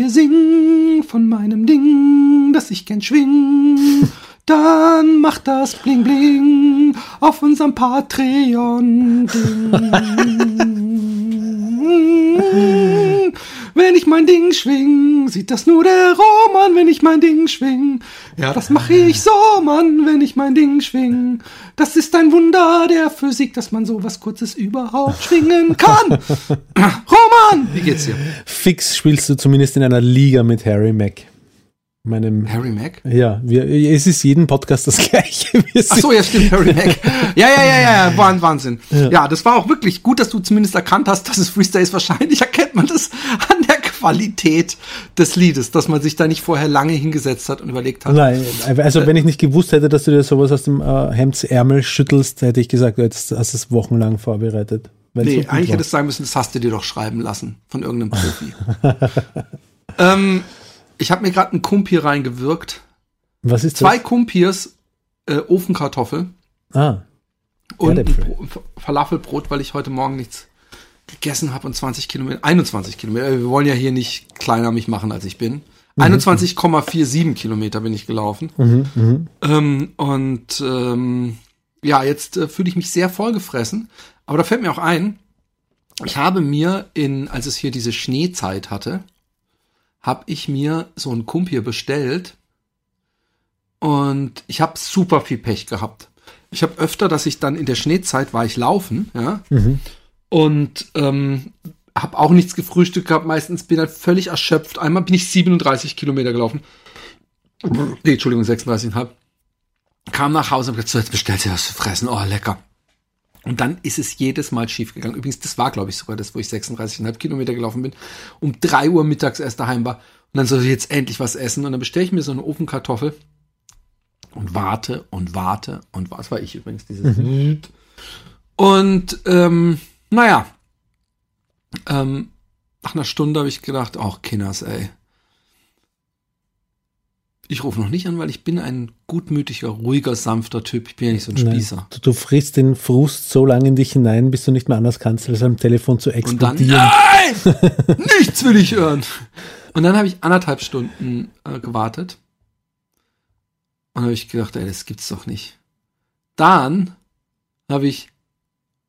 hier sing von meinem Ding, das ich gern schwing, dann macht das Bling Bling auf unserem Patreon-Ding. Wenn ich mein Ding schwing, sieht das nur der Roman, wenn ich mein Ding schwing. Ja, das mache ich so, Mann, wenn ich mein Ding schwing. Das ist ein Wunder der Physik, dass man so was Kurzes überhaupt schwingen kann. Roman, wie geht's dir? Fix spielst du zumindest in einer Liga mit Harry Mack. Meinem, Harry Mack? ja, wir, es ist jeden Podcast das gleiche. Ach so, ja, stimmt, Harry Mack. Ja, ja, ja, ja, ja, Wahn- Wahnsinn. Ja. das war auch wirklich gut, dass du zumindest erkannt hast, dass es Freestyle ist. Wahrscheinlich erkennt man das an Qualität des Liedes, dass man sich da nicht vorher lange hingesetzt hat und überlegt hat. Nein, also wenn ich nicht gewusst hätte, dass du dir sowas aus dem äh, Hemdsärmel schüttelst, hätte ich gesagt, jetzt hast du es wochenlang vorbereitet. So Nee, gut eigentlich hätte es sein müssen, das hast du dir doch schreiben lassen von irgendeinem Profi. ähm, ich habe mir gerade einen Kumpier reingewirkt. Was ist Zwei Kumpiers, äh, Ofenkartoffel das? Ah, und Falafelbrot, weil ich heute Morgen nichts gegessen habe und 20 Kilometer, 21 Kilometer. Wir wollen ja hier nicht kleiner mich machen, als ich bin. 21,47 Kilometer bin ich gelaufen. Ähm, und ähm, ja, jetzt äh, fühle ich mich sehr vollgefressen. Aber da fällt mir auch ein, ich habe mir in, als es hier diese Schneezeit hatte, habe ich mir so ein Kumpir bestellt und ich habe super viel Pech gehabt. Ich habe öfter, dass ich dann in der Schneezeit war ich laufen, ja, und ähm, habe auch nichts gefrühstückt gehabt. Meistens bin halt völlig erschöpft. Einmal bin ich 37 Kilometer gelaufen. Nee, Entschuldigung, 36,5. Kam nach Hause und hab gesagt, so, jetzt bestellst du was zu fressen. Oh, lecker. Und dann ist es jedes Mal schief gegangen. Übrigens, das war, glaube ich, sogar das, wo ich 36,5 Kilometer gelaufen bin. Um drei Uhr mittags erst daheim war. Und dann soll ich jetzt endlich was essen. Und dann bestelle ich mir so eine Ofenkartoffel und warte und warte und was war ich übrigens dieses und ähm, naja. Ähm, nach einer Stunde habe ich gedacht auch Kinders ey. Ich rufe noch nicht an weil ich bin ein gutmütiger ruhiger sanfter Typ. Ich bin ja nicht so ein Nein. Spießer. Du, du frisst den Frust so lange in dich hinein, bis du nicht mehr anders kannst, als am Telefon zu und dann explodieren. nein! Nichts will ich hören. Und dann habe ich anderthalb Stunden äh, gewartet. Und habe ich gedacht ey das gibt's doch nicht. Dann habe ich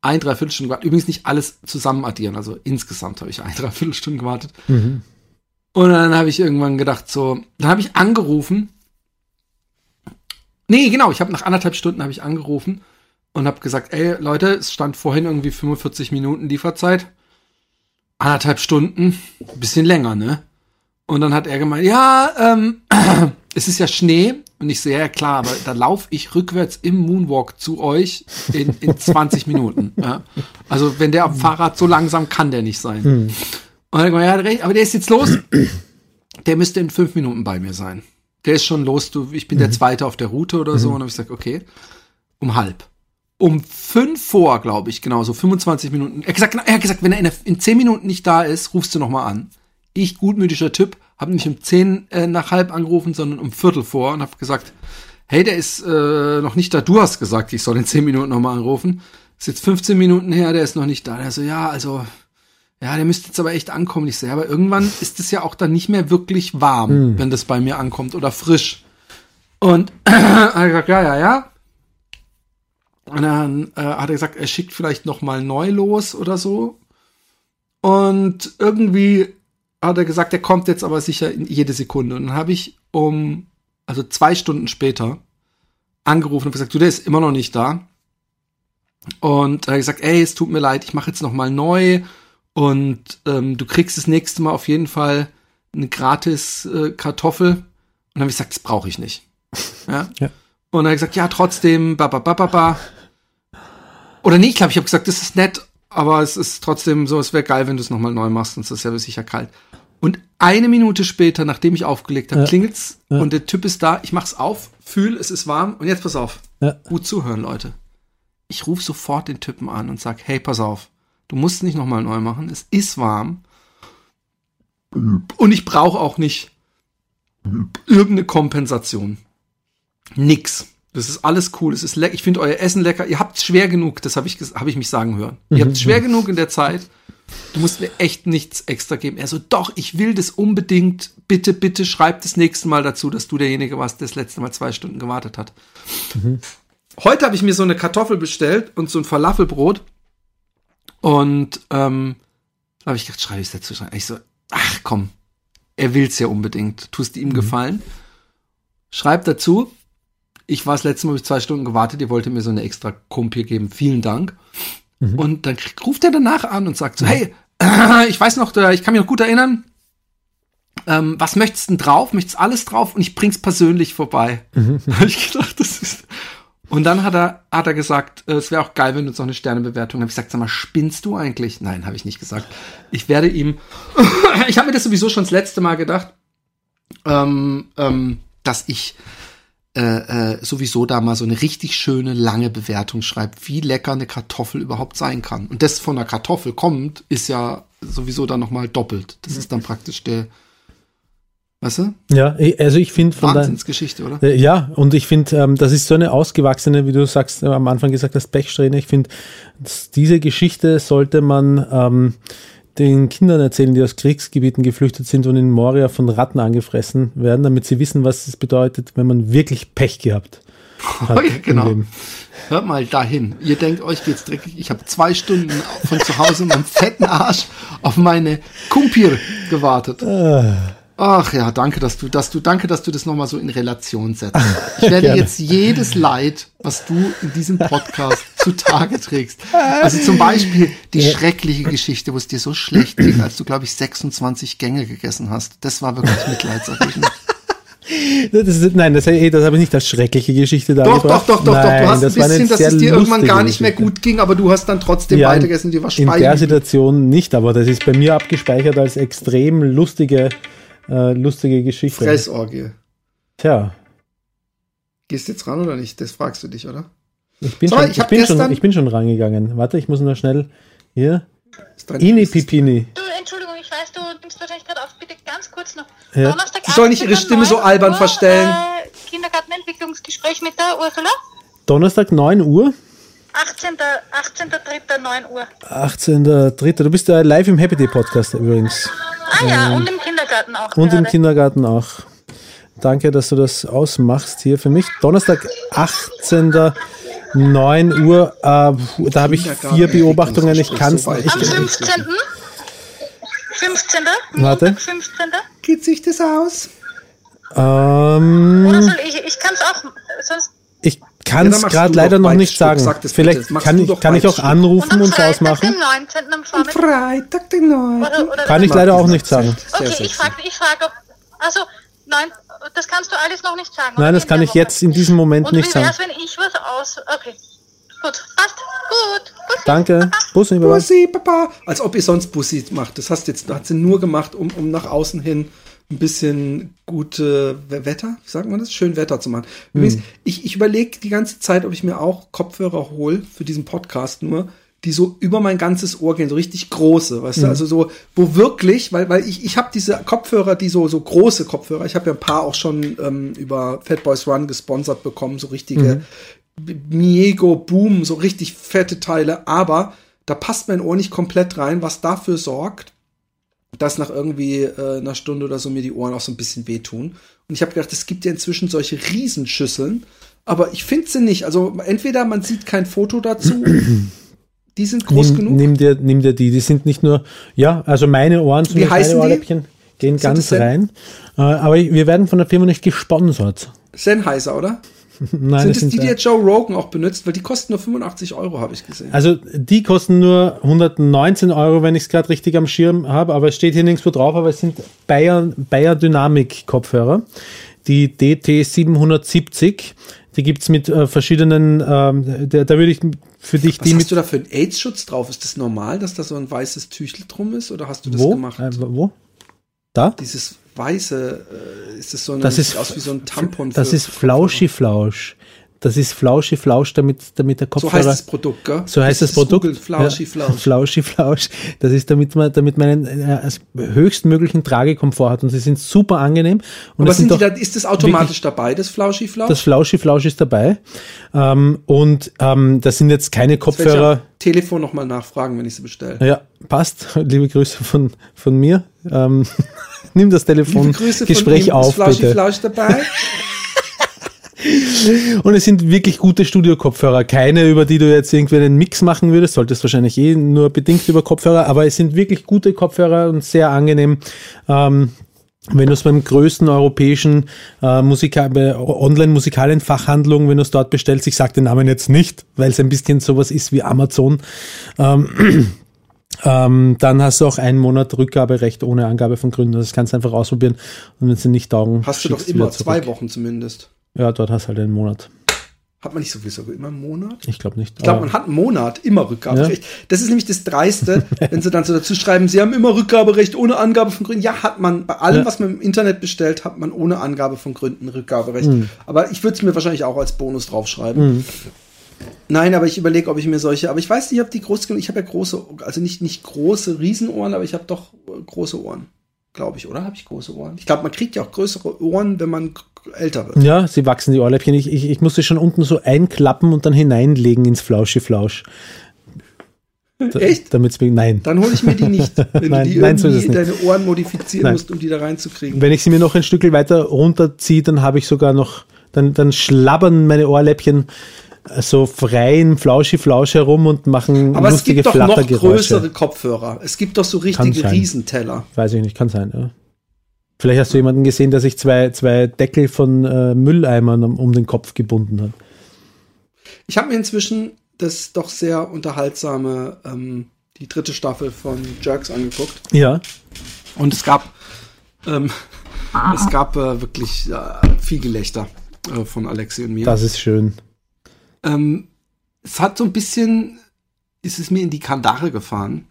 ein Dreiviertelstunden gewartet. Übrigens nicht alles zusammen addieren, also insgesamt habe ich ein Dreiviertelstunden gewartet. Mhm. Und dann habe ich irgendwann gedacht, so, dann habe ich angerufen. Nee, genau, ich habe nach anderthalb Stunden habe ich angerufen und habe gesagt, ey Leute, es stand vorhin irgendwie 45 Minuten Lieferzeit. Anderthalb Stunden, bisschen länger, ne? Und dann hat er gemeint, ja, ähm, es ist ja Schnee. Und ich so, ja, klar, aber da laufe ich rückwärts im Moonwalk zu euch in, in 20 Minuten. Ja? Also wenn der am Fahrrad so langsam kann der nicht sein. Und dann ja, recht, aber der ist jetzt los. Der müsste in fünf Minuten bei mir sein. Der ist schon los, du, ich bin der Zweite auf der Route oder so. Und dann habe ich gesagt, okay, um halb. Um fünf vor, glaube ich, genau, so 25 Minuten. Er hat gesagt, er hat gesagt wenn er in, der, in zehn Minuten nicht da ist, rufst du noch mal an. Ich, gutmütiger Typ, habe nicht um zehn äh, nach halb angerufen, sondern um Viertel vor und habe gesagt, hey, der ist äh, noch nicht da. Du hast gesagt, ich soll in zehn Minuten noch mal anrufen. Ist jetzt 15 Minuten her, der ist noch nicht da. Der so, ja, also ja, der müsste jetzt aber echt ankommen. Ich ja, aber irgendwann ist es ja auch dann nicht mehr wirklich warm, wenn das bei mir ankommt oder frisch. Und gesagt, ja, ja, ja. Und dann äh, hat er gesagt, er schickt vielleicht noch mal neu los oder so. Und irgendwie hat er gesagt, er kommt jetzt aber sicher in jede Sekunde. Und dann habe ich um, also zwei Stunden später, angerufen und gesagt, du, der ist immer noch nicht da. Und er hat gesagt, ey, es tut mir leid, ich mache jetzt noch mal neu und ähm, du kriegst das nächste Mal auf jeden Fall eine gratis äh, Kartoffel. Und dann habe ich gesagt, das brauche ich nicht. Ja? Ja. Und er hat gesagt, ja, trotzdem, ba, ba, ba, ba, ba. Oder nee, ich glaube, ich habe gesagt, das ist nett, aber es ist trotzdem so, es wäre geil, wenn du es nochmal neu machst, sonst ist es ja sicher kalt. Und eine Minute später, nachdem ich aufgelegt habe, Ja. klingelt's Ja. und der Typ ist da, ich mach's auf, fühl, es ist warm und jetzt pass auf. Ja. Gut zuhören, Leute. Ich rufe sofort den Typen an und sag, hey, pass auf, du musst nicht nochmal neu machen, es ist warm. Und ich brauche auch nicht irgendeine Kompensation. Nix. Das ist alles cool. Es ist lecker. Ich finde euer Essen lecker. Ihr habt schwer genug. Das habe ich, hab ich mich sagen hören. Ihr habt schwer genug in der Zeit. Du musst mir echt nichts extra geben. Er so, doch, ich will das unbedingt. Bitte, bitte schreib das nächste Mal dazu, dass du derjenige warst, der das letzte Mal zwei Stunden gewartet hat. Heute habe ich mir so eine Kartoffel bestellt und so ein Falafelbrot. Und ähm, da habe ich gedacht, schreibe ich es dazu. Ich so, ach komm, er will's ja unbedingt. Tust ihm gefallen. Schreib dazu. Ich war das letzte Mal hab ich zwei Stunden gewartet. Ihr wollte mir so eine extra Kumpel geben. Vielen Dank. Und dann ruft er danach an und sagt so, hey, ich weiß noch, äh, ich kann mich noch gut erinnern. Ähm, was möchtest du denn drauf? Möchtest alles drauf? Und ich bring's persönlich vorbei. Hab ich gedacht, das ist. Und dann hat er, hat er gesagt, äh, es wäre auch geil, wenn du uns noch eine Sternebewertung. Habe ich gesagt, sag mal, spinnst du eigentlich? Nein, habe ich nicht gesagt. Ich werde ihm, ich habe mir das sowieso schon das letzte Mal gedacht, ähm, ähm, dass ich äh, äh, sowieso da mal so eine richtig schöne lange Bewertung schreibe, wie lecker eine Kartoffel überhaupt sein kann. Und das von einer Kartoffel kommt, ist ja sowieso dann nochmal doppelt. Das ist dann praktisch der, weißt du, Ja, also ich finde von der, Wahnsinnsgeschichte, oder? Äh, Ja, und ich finde, ähm, das ist so eine ausgewachsene, wie du sagst, äh, am Anfang gesagt hast, Pechsträhne. Ich finde, diese Geschichte sollte man ähm, den Kindern erzählen, die aus Kriegsgebieten geflüchtet sind und in Moria von Ratten angefressen werden, damit sie wissen, was es bedeutet, wenn man wirklich Pech gehabt hat. Oh ja, genau. Hört mal dahin. Ihr denkt, euch geht's dreckig. Ich habe zwei Stunden von zu Hause mit einem fetten Arsch auf meine Kumpir gewartet. Ach ja, danke, dass du, dass du, danke, dass du das nochmal so in Relation setzt. Ich werde jetzt jedes Leid, was du in diesem Podcast zutage trägst. Also zum Beispiel die schreckliche Geschichte, wo es dir so schlecht ging, als du, glaube ich, 26 Gänge gegessen hast. Das war wirklich mitleidserregend. Das ist, nein, das, das habe ich nicht als schreckliche Geschichte Doch, dargebracht. doch, doch, doch, doch. Nein, Du hast ein bisschen, dass es dir irgendwann gar nicht mehr Geschichte. gut ging, aber du hast dann trotzdem Ja, weitergegessen, dir war in der. Situation nicht, aber das ist bei mir abgespeichert als extrem lustige, äh, lustige Geschichte. Fressorgie. Tja, Gehst du jetzt ran oder nicht? Das fragst du dich, oder? ich bin, So, schon, ich ich, bin schon, ich bin schon rangegangen. Warte, ich muss noch schnell hier. Ini Pipini. Du, Entschuldigung, ich weiß, du nimmst wahrscheinlich gerade auf. Bitte ganz kurz noch. Ja. Donnerstag Sie soll nicht ihre 18. Stimme so albern Uhr, verstellen. Äh, Kindergartenentwicklungsgespräch mit der Ursula. Donnerstag 9 Uhr, 18. 18.03. 9 Uhr. 18.3. Du bist ja live im Happy Day Podcast übrigens. Ah ja, und im Kindergarten auch. Und im gerade. Kindergarten auch. Danke, dass du das ausmachst hier für mich. Donnerstag 18. 9 Uhr. Äh, da habe ich Kindergarten- vier Beobachtungen. Ich kann es nicht. Am 15. 15. Warte. Montag, 15. Geht sich das aus? Ähm, Oder soll ich? Ich kann es auch. Sonst. Kann es gerade leider noch nicht Stück. sagen. Vielleicht kann ich, kann ich auch Stück. anrufen Und und es Freitag, ausmachen. den 19. am Vormittag. Freitag, den 9. Oder, oder Kann ich leider auch nicht sagen. Sehr Okay, sexy. ich frage, ich frag, ob. Also, nein, das kannst du alles noch nicht sagen. Nein, das kann ich jetzt in diesem Moment Und nicht wie sagen. wär's, wenn ich was aus. Okay. Gut, passt. Gut. Gut. Danke. Bussi, Baba. Bussi, Papa. Als ob ihr sonst Bussi macht. Das hast jetzt, hat sie nur gemacht, um, um nach außen hin ein bisschen gute We- Wetter, wie sagt man das? Schön Wetter zu machen. Übrigens, ich, ich überlege die ganze Zeit, ob ich mir auch Kopfhörer hole für diesen Podcast nur, die so über mein ganzes Ohr gehen, so richtig große, weißt du, also so, wo wirklich, weil, weil ich, ich habe diese Kopfhörer, die so, so große Kopfhörer, ich habe ja ein paar auch schon ähm, über Fat Boys Run gesponsert bekommen, so richtige Miego Boom, so richtig fette Teile, aber Da passt mein Ohr nicht komplett rein, was dafür sorgt, dass nach irgendwie äh, einer Stunde oder so mir die Ohren auch so ein bisschen wehtun. Und ich habe gedacht, es gibt ja inzwischen solche Riesenschüsseln, aber ich finde sie nicht. Also entweder man sieht kein Foto dazu, die sind groß nimm, genug. Nimm dir, nimm dir die. Die sind nicht nur, ja, also meine Ohren, Wie zumindest heißen meine? Ohrläppchen, gehen Sind ganz rein. Äh, aber wir werden von der Firma nicht gesponsert. Sennheiser, oder? Nein, Sind das es die, die jetzt Joe Rogan auch benutzt? Weil die kosten nur 85 Euro, habe ich gesehen. Also die kosten nur 119 Euro, wenn ich es gerade richtig am Schirm habe, aber es steht hier nirgendwo drauf, aber es sind Bayer, Bayer Dynamic Kopfhörer. Die DT 770, die gibt's mit äh, verschiedenen, ähm, da, da würde ich für dich Was die hast mit du da für einen AIDS-Schutz drauf? Ist das normal, dass da so ein weißes Tüchel drum ist? Oder hast du das wo? gemacht? Äh, wo? Da? Dieses weiße, äh, ist das so ein, Das ist aus wie so ein Tampon? Das für- ist Flauschi Flausch. Das ist Flauschi Flausch, damit, damit der So Kopfhörer. heißt das Produkt, gell? So heißt das, ist Produkt. Google, Flauschi Ja, Flausch. Flauschi Flausch. Das ist, damit man, damit man einen äh, höchstmöglichen Tragekomfort hat. Und sie sind super angenehm. Und Aber sind die da, ist das automatisch dabei, das Flauschi Flausch? das Flauschi Flausch ist dabei. Ähm, und ähm, das sind jetzt keine Kopfhörer. Telefon nochmal nachfragen, wenn ich sie bestelle. Ja, passt. Liebe Grüße von, von mir. Ähm, nimm das Telefon Liebe Grüße Gespräch auf, Ist Flauschi bitte. Flausch dabei? Und es sind wirklich gute Studio-Kopfhörer. Keine, über die du jetzt irgendwie einen Mix machen würdest. Solltest wahrscheinlich eh nur bedingt über Kopfhörer. Aber es sind wirklich gute Kopfhörer und sehr angenehm. Ähm, wenn du es beim größten europäischen äh, Musika bei Online-Musikalienfachhandlung, wenn du es dort bestellst, ich sage den Namen jetzt nicht, weil es ein bisschen sowas ist wie Amazon, ähm, ähm, dann hast du auch einen Monat Rückgaberecht ohne Angabe von Gründen. Das kannst du einfach ausprobieren und wenn sie nicht taugen, Hast du doch immer zwei Wochen zumindest. Ja, dort hast du halt einen Monat. Hat man nicht sowieso immer einen Monat? Ich glaube nicht. Ich glaube, man hat einen Monat immer Rückgaberecht. Das ist nämlich das Dreiste, wenn sie dann so dazu schreiben, sie haben immer Rückgaberecht ohne Angabe von Gründen. Ja, hat man. Bei allem, Ja. was man im Internet bestellt, hat man ohne Angabe von Gründen Rückgaberecht. Mhm. Aber ich würde es mir wahrscheinlich auch als Bonus draufschreiben. Nein, aber ich überlege, ob ich mir solche, aber ich weiß nicht, ob die groß genug, ich habe ja große, also nicht, nicht große Riesenohren, aber ich habe doch äh, große Ohren. Glaube ich, oder? Habe ich große Ohren? Ich glaube, man kriegt ja auch größere Ohren, wenn man älter wird. Ja, sie wachsen die Ohrläppchen. Ich, ich, ich musste schon unten so einklappen und dann hineinlegen ins Flauschi-Flausch. Da- Echt? Damit's nein. Dann hole ich mir die nicht. Wenn Nein, du die nein, so es nicht. deine Ohren modifizieren Nein. musst, um die da reinzukriegen. Wenn ich sie mir noch ein Stück weiter runterziehe, dann habe ich sogar noch, dann, dann schlabbern meine Ohrläppchen so frei im Flauschi-Flausch herum und machen Aber es lustige gibt doch noch Flattergeräusche. größere Kopfhörer. Es gibt doch so richtige. Riesenteller. Weiß ich nicht, kann sein, ja. Vielleicht hast du jemanden gesehen, der sich zwei, zwei Deckel von äh, Mülleimern um, um den Kopf gebunden hat. Ich habe mir inzwischen das doch sehr unterhaltsame, ähm, die dritte Staffel von Jerks angeguckt. Ja, Und es gab, ähm, es gab äh, wirklich äh, viel Gelächter äh, von Alexi und mir. das ist schön. Ähm, es hat so ein bisschen, ist es mir in die Kandare gefahren,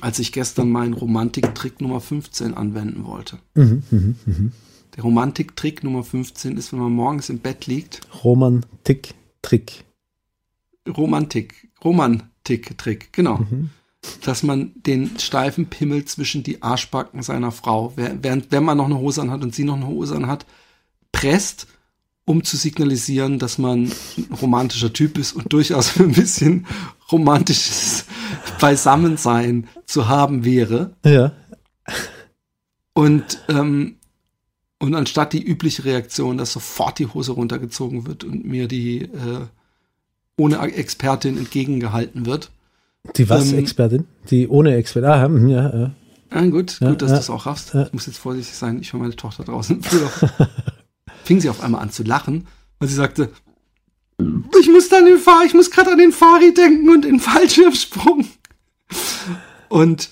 als ich gestern meinen Romantik-Trick Nummer 15 anwenden wollte. Mhm, mhm, mhm. Der Romantik-Trick Nummer 15 ist, wenn man morgens im Bett liegt, Roman Tick Trick. Romantik, Romantik-Trick, genau. Mhm. Dass man den steifen Pimmel zwischen die Arschbacken seiner Frau, während wenn man noch eine Hose anhat und sie noch eine Hose anhat, presst, um zu signalisieren, dass man ein romantischer Typ ist und durchaus ein bisschen romantisches Beisammensein zu haben wäre. Ja. Und, ähm, und anstatt die übliche Reaktion, dass sofort die Hose runtergezogen wird und mir die äh, ohne Expertin entgegengehalten wird. Die was, Ähm, Expertin? Die ohne Expertin. Ah, hm, ja, ja. Ja, gut, Ja, gut, dass ja, du das auch raffst. Ich muss jetzt vorsichtig sein, ich höre meine Tochter draußen. Fing sie auf einmal an zu lachen, weil sie sagte, ich muss dann den Fahr, ich muss gerade an den Fari denken und den Fallschirmsprung. Und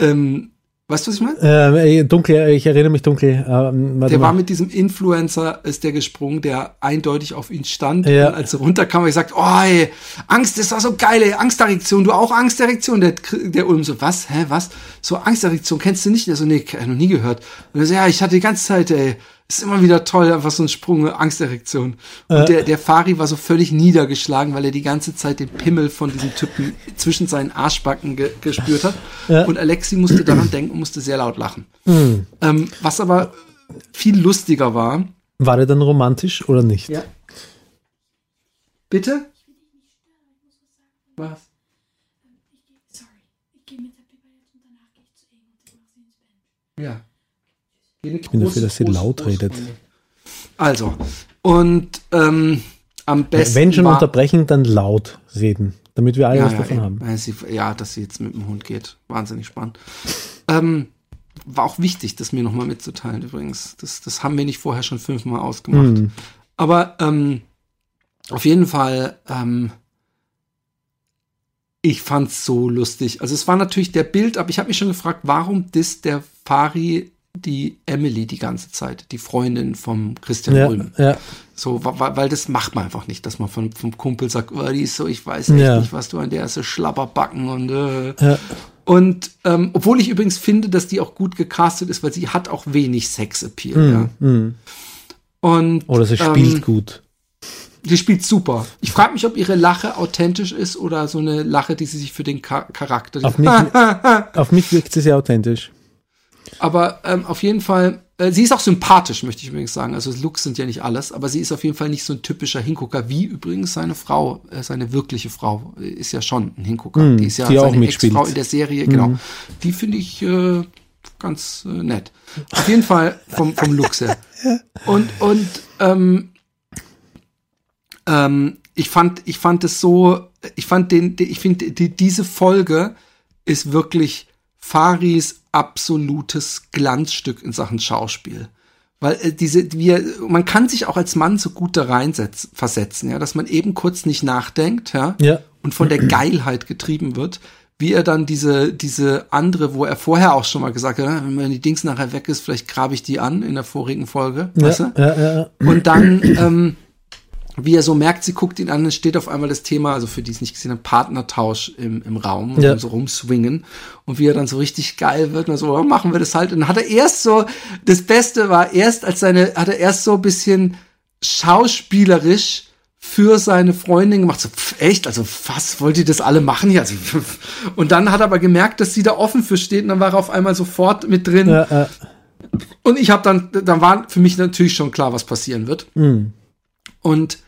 ähm, weißt du, was ich meine? Ähm, ey, dunkel, ich erinnere mich dunkel. Ähm, Der war mal. mit diesem Influencer, ist der gesprungen, der eindeutig auf ihn stand. Ja. Und als er runterkam, habe ich gesagt, oh ey, Angst, das war so geil, ey, Angsterektion, du auch Angsterektion? Der, der Ulm so, was, hä, was? So Angsterektion, kennst du nicht? Der so, nee, noch nie gehört. Und er so, ja, ich hatte die ganze Zeit, ey, ist immer wieder toll, einfach so ein Sprung, eine Angsterektion. Und äh. der, der Fari war so völlig niedergeschlagen, weil er die ganze Zeit den Pimmel von diesem Typen zwischen seinen Arschbacken ge gespürt hat. Ja. Und Alexi musste daran denken und musste sehr laut lachen. Mhm. Ähm, was aber viel lustiger war. War der dann romantisch oder nicht? Ja. Bitte? Was? Ja. Ich bin dafür, dass sie laut redet. Also, und ähm, am besten. Wenn schon unterbrechen, dann laut reden, damit wir alle ja, was ja, davon haben. Ja, sie, ja, dass sie jetzt mit dem Hund geht. Wahnsinnig spannend. Ähm, war auch wichtig, das mir nochmal mitzuteilen übrigens. Das, das haben wir nicht vorher schon fünfmal ausgemacht. Hm. Aber ähm, auf jeden Fall, ähm, ich fand's so lustig. Also es war natürlich der Bild, aber ich habe mich schon gefragt, warum disst der Fari die Emily die ganze Zeit, die Freundin vom Christian Ja, Ulm. ja. So, wa- weil das macht man einfach nicht, dass man von, vom Kumpel sagt, oh, die ist so, ich weiß echt Ja. nicht, was du an der ist, so Schlabberbacken und äh. Ja. Und ähm, obwohl ich übrigens finde, dass die auch gut gecastet ist, weil sie hat auch wenig Sexappeal. Ja. Hm. Und, Oder sie spielt ähm, gut. Die spielt super. Ich frage mich, ob ihre Lache authentisch ist oder so eine Lache, die sie sich für den Char Charakter. Auf mich, auf mich wirkt sie sehr authentisch. Aber ähm, auf jeden Fall, äh, sie ist auch sympathisch, möchte ich übrigens sagen. Also Looks sind ja nicht alles, aber sie ist auf jeden Fall nicht so ein typischer Hingucker, wie übrigens seine Frau, äh, seine wirkliche Frau, äh, ist ja schon ein Hingucker. Hm, die ist ja die auch seine. Ex-Frau in der Serie, genau. Die finde ich äh, ganz äh, nett. Auf jeden Fall vom, vom Looks her. Und, und ähm, ähm, ich fand, ich fand es so, ich fand den, den ich finde, die, diese Folge ist wirklich Faris absolutes Glanzstück in Sachen Schauspiel. Weil äh, diese, wir, man kann sich auch als Mann so gut da reinsetzen, versetzen, ja, dass man eben kurz nicht nachdenkt, ja, Ja. und von der Geilheit getrieben wird, wie er dann diese, diese andere, wo er vorher auch schon mal gesagt hat, "Ah, wenn mir die Dings nachher weg ist, vielleicht grabe ich die an in der vorigen Folge, weißt Ja, du? ja, ja, ja. Und dann, ähm, wie er so merkt, sie guckt ihn an, es steht auf einmal das Thema, also für die es nicht gesehen haben, Partnertausch im, im Raum und Ja. dann so rumswingen. Und wie er dann so richtig geil wird und so, oh, machen wir das halt. Und dann hat er erst so, das Beste war erst, als seine, hat er erst so ein bisschen schauspielerisch für seine Freundin gemacht. So, pf, echt? Also, was wollt ihr das alle machen hier? Also, pf. und dann hat er aber gemerkt, dass sie da offen für steht und dann war er auf einmal sofort mit drin. Ja, ja. Und ich habe dann, dann war für mich natürlich schon klar, was passieren wird. Hm. Und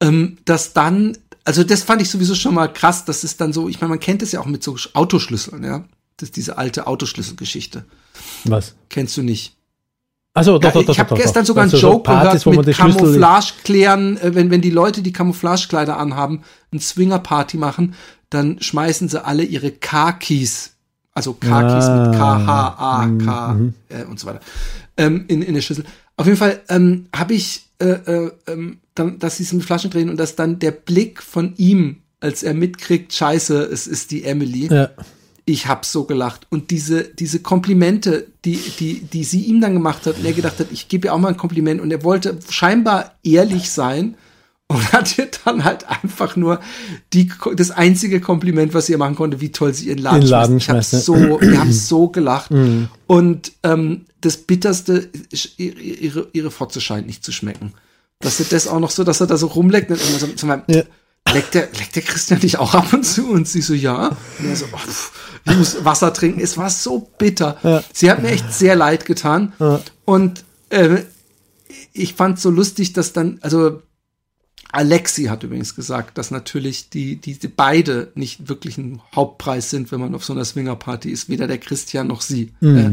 ähm, dass dann, also das fand ich sowieso schon mal krass, dass es dann so, ich meine, man kennt es ja auch mit so Autoschlüsseln, ja. Das ist diese alte Autoschlüsselgeschichte. Was? Kennst du nicht? Also doch, Ja, doch, doch, ich habe gestern sogar einen Also so Joke Partys, gehört man mit Camouflage klären, äh, wenn, wenn die Leute, die Camouflagekleider anhaben, eine Swinger-Party machen, dann schmeißen sie alle ihre Car-Keys, also Car-Keys Ah. mit K-H-A, K äh, und so weiter, ähm, in, in der Schüssel. Auf jeden Fall ähm, habe ich, äh, äh, ähm, dann, dass sie es mit Flaschen drehen und dass dann der Blick von ihm, als er mitkriegt, scheiße, es ist die Emily, Ja. ich hab so gelacht. Und diese, diese Komplimente, die, die, die sie ihm dann gemacht hat, und er gedacht hat, ich gebe ihr auch mal ein Kompliment. Und er wollte scheinbar ehrlich sein und hat ihr dann halt einfach nur die, das einzige Kompliment, was sie ihr machen konnte, wie toll sie ihren Laden, Den Laden schmeißt. Ich hab so, wir haben so gelacht. Und ähm, das Bitterste, ihre, ihre Fotze scheint nicht zu schmecken. Dass er das auch noch so, dass er da so rumleckt und immer so, so mal, Ja. leckt der, leckt der Christian nicht auch ab und zu? Und sie so, ja. Und er so, oh, pff, ich muss Wasser trinken. Es war so bitter. Ja. Sie hat mir echt sehr leid getan. Ja. Und äh, ich fand so lustig, dass dann, also Alexi hat übrigens gesagt, dass natürlich die, die, die beide nicht wirklich ein Hauptpreis sind, wenn man auf so einer Swingerparty ist, weder der Christian noch sie. äh,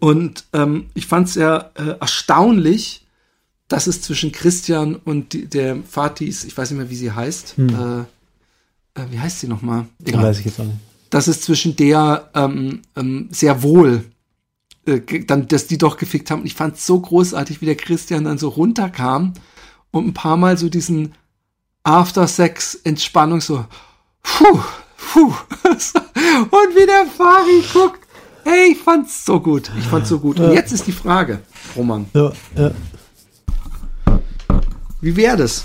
Und ähm, ich fand es ja äh, erstaunlich, dass es zwischen Christian und die, der Fatis, ich weiß nicht mehr, wie sie heißt, äh, äh, wie heißt sie nochmal? Das weiß ich jetzt auch nicht. dass es zwischen der ähm, ähm, sehr wohl äh, dann, dass die doch gefickt haben. Und ich fand es so großartig, wie der Christian dann so runterkam und ein paar Mal so diesen After-Sex-Entspannung so, puh, puh. und wie der Fari guckt. Hey, ich fand's so gut. Ich fand's so gut. Und jetzt ist die Frage, Roman, Ja, ja. Wie wäre das?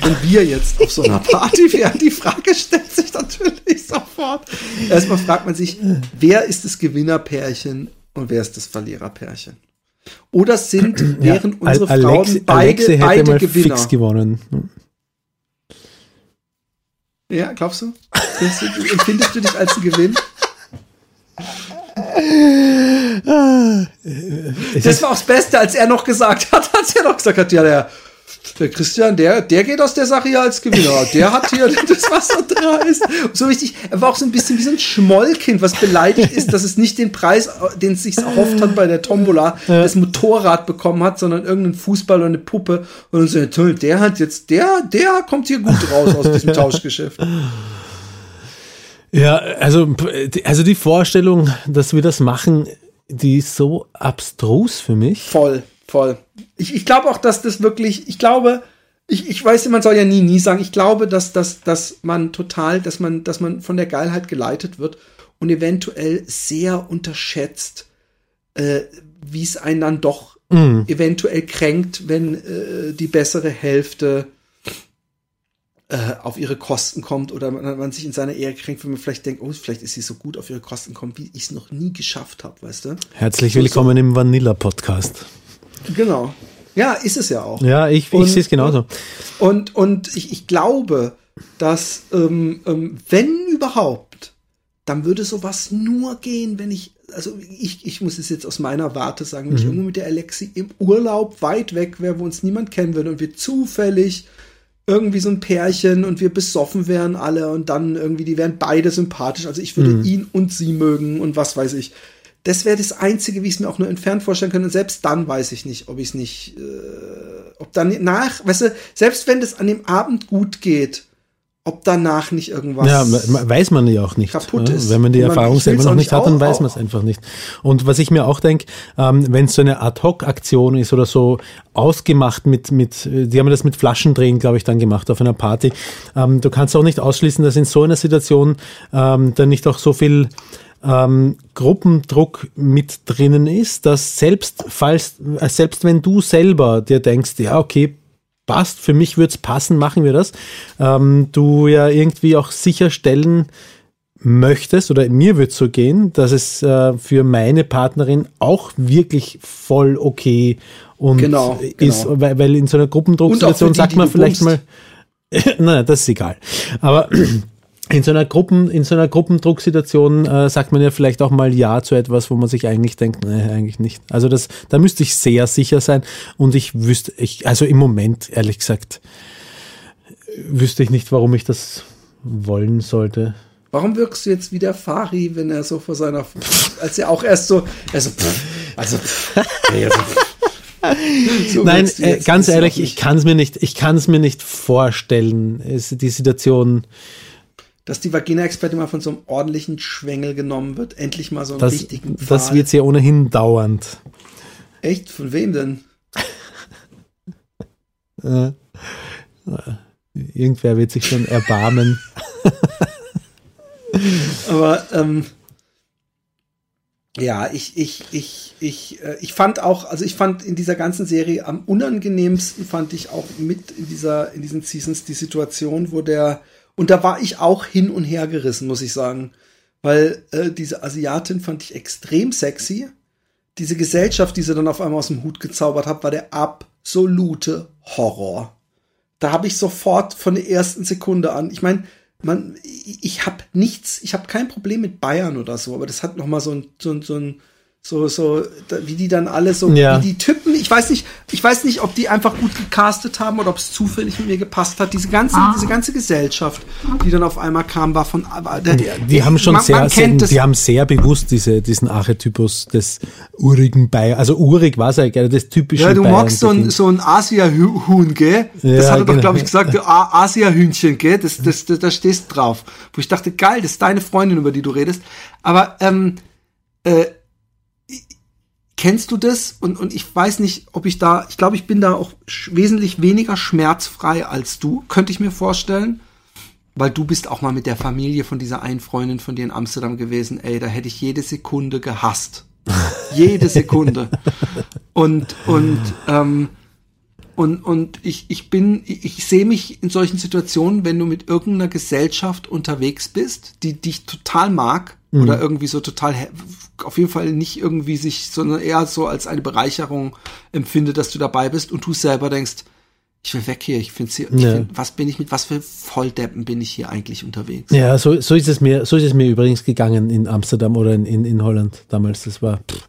Wenn wir jetzt auf so einer Party wären, die Frage stellt sich natürlich sofort. Erstmal fragt man sich, wer ist das Gewinnerpärchen und wer ist das Verliererpärchen? Oder sind, wären unsere Al- Frauen Alex- beide, Alexe beide Gewinner? fix gewonnen. Ja, glaubst du? Findest du? Empfindest du dich als ein Gewinn? Das war auch das Beste, als er noch gesagt hat, als er noch gesagt hat, ja, der, der Christian, der, der geht aus der Sache hier als Gewinner. Der hat hier das Wasser dreist. So richtig, er war auch so ein bisschen wie so ein Schmollkind, was beleidigt ist, dass es nicht den Preis, den es sich erhofft hat bei der Tombola, das Motorrad bekommen hat, sondern irgendeinen Fußball oder eine Puppe. Und dann so, toll, der hat jetzt, der, der kommt hier gut raus aus diesem Tauschgeschäft. Ja, also, also die Vorstellung, dass wir das machen, die ist so abstrus für mich. Voll, voll. Ich, ich glaube auch, dass das wirklich, ich glaube, ich, ich weiß, man soll ja nie, nie sagen, ich glaube, dass, dass, dass man total, dass man, dass man von der Geilheit geleitet wird und eventuell sehr unterschätzt, äh, wie es einen dann doch Mhm. eventuell kränkt, wenn äh, die bessere Hälfte äh, auf ihre Kosten kommt oder man, man sich in seiner Ehre kränkt, wenn man vielleicht denkt, oh, vielleicht ist sie so gut auf ihre Kosten kommt, wie ich es noch nie geschafft habe, weißt du? Herzlich So- willkommen im Vanilla-Podcast. Genau. Ja, ist es ja auch. Ja, ich, ich sehe es genauso. Und, und ich, ich glaube, dass, ähm, ähm, wenn überhaupt, dann würde sowas nur gehen, wenn ich, also ich, ich muss es jetzt aus meiner Warte sagen, wenn ich irgendwo mit der Alexi im Urlaub weit weg wäre, wo uns niemand kennen würde und wir zufällig irgendwie so ein Pärchen und wir besoffen wären alle und dann irgendwie, die wären beide sympathisch. Also ich würde ihn und sie mögen und was weiß ich. Das wäre das Einzige, wie ich es mir auch nur entfernt vorstellen könnte. Und selbst dann weiß ich nicht, ob ich es nicht, äh, ob dann nach, weißt du, selbst wenn das an dem Abend gut geht, ob danach nicht irgendwas. Ja, we- weiß man ja auch nicht. kaputt ja. ist. Wenn man die man- Erfahrung selber noch nicht hat, dann weiß man es einfach nicht. Und was ich mir auch denke, ähm, wenn es so eine Ad-Hoc-Aktion ist oder so ausgemacht mit, mit, äh, die haben das mit Flaschendrehen, glaube ich, dann gemacht auf einer Party. Ähm, du kannst auch nicht ausschließen, dass in so einer Situation ähm, dann nicht auch so viel ähm, Gruppendruck mit drinnen ist, dass selbst falls, äh, selbst wenn du selber dir denkst, ja, okay, passt, für mich wird's passen, machen wir das, ähm, du ja irgendwie auch sicherstellen möchtest, oder mir wird so gehen, dass es äh, für meine Partnerin auch wirklich voll okay und Genau, ist, genau. weil, weil in so einer Gruppendrucksituation sagt man vielleicht mal, nein, das ist egal. Aber in so einer Gruppen, in so einer Gruppendrucksituation äh, sagt man ja vielleicht auch mal Ja zu etwas, wo man sich eigentlich denkt, nee, eigentlich nicht. Also das, da müsste ich sehr sicher sein und ich wüsste, ich, also im Moment, ehrlich gesagt, wüsste ich nicht, warum ich das wollen sollte. Warum wirkst du jetzt wie der Fari, wenn er so vor seiner, als er auch erst so, also, also, pff. So Nein, äh, ganz ist ehrlich, ich kann es mir nicht, ich kann es mir nicht vorstellen. Es, die Situation, dass die Vagina-Experte mal von so einem ordentlichen Schwengel genommen wird, endlich mal so einen das, richtigen das Pfahl. wird ja ohnehin dauernd. Echt? Von wem denn? Äh, irgendwer wird sich schon erbarmen. Aber ähm, ja, ich, ich, ich, ich, äh, ich fand auch, also ich fand in dieser ganzen Serie am unangenehmsten fand ich auch mit in dieser, in diesen Seasons die Situation, wo der, und da war ich auch hin und her gerissen, muss ich sagen. Weil äh, diese Asiatin fand ich extrem sexy. Diese Gesellschaft, die sie dann auf einmal aus dem Hut gezaubert hat, war der absolute Horror. Da habe ich sofort von der ersten Sekunde an, ich meine, man, ich, habe nichts, ich habe kein Problem mit Bayern oder so, aber das hat noch mal so ein, so ein, so ein so, so, da, wie die dann alle so, Ja. wie die Typen, ich weiß nicht, ich weiß nicht, ob die einfach gut gecastet haben oder ob es zufällig mit mir gepasst hat. Diese ganze, diese ganze Gesellschaft, die dann auf einmal kam, war von, war, der, Die haben schon man, sehr, man sehr das, die haben sehr bewusst diese, diesen Archetypus des urigen Bayern, also urig war es ja gerne, des typischen Ja, du Bayern magst so ein, so ein Asia-Huhn, gell? Das Ja, hat er doch, genau. glaube ich, gesagt, Asia-Hühnchen, gell? Das, das, das, da stehst du drauf. Wo ich dachte, geil, das ist deine Freundin, über die du redest. Aber, ähm, äh, kennst du das? Und, und ich weiß nicht, ob ich da, ich glaube, ich bin da auch wesentlich weniger schmerzfrei als du, könnte ich mir vorstellen. Weil du bist auch mal mit der Familie von dieser einen Freundin von dir in Amsterdam gewesen. Ey, da hätte ich jede Sekunde gehasst. jede Sekunde. Und, und, ähm, und, und ich, ich bin, ich, ich sehe mich in solchen Situationen, wenn du mit irgendeiner Gesellschaft unterwegs bist, die dich total mag oder irgendwie so total, auf jeden Fall nicht irgendwie sich, sondern eher so als eine Bereicherung empfindet, dass du dabei bist und du selber denkst, ich will weg hier, ich finde hier, ich Ja. find, was bin ich mit, was für Volldeppen bin ich hier eigentlich unterwegs? Ja, so, so ist es mir, so ist es mir übrigens gegangen in Amsterdam oder in, in, in Holland damals. Das war, pff,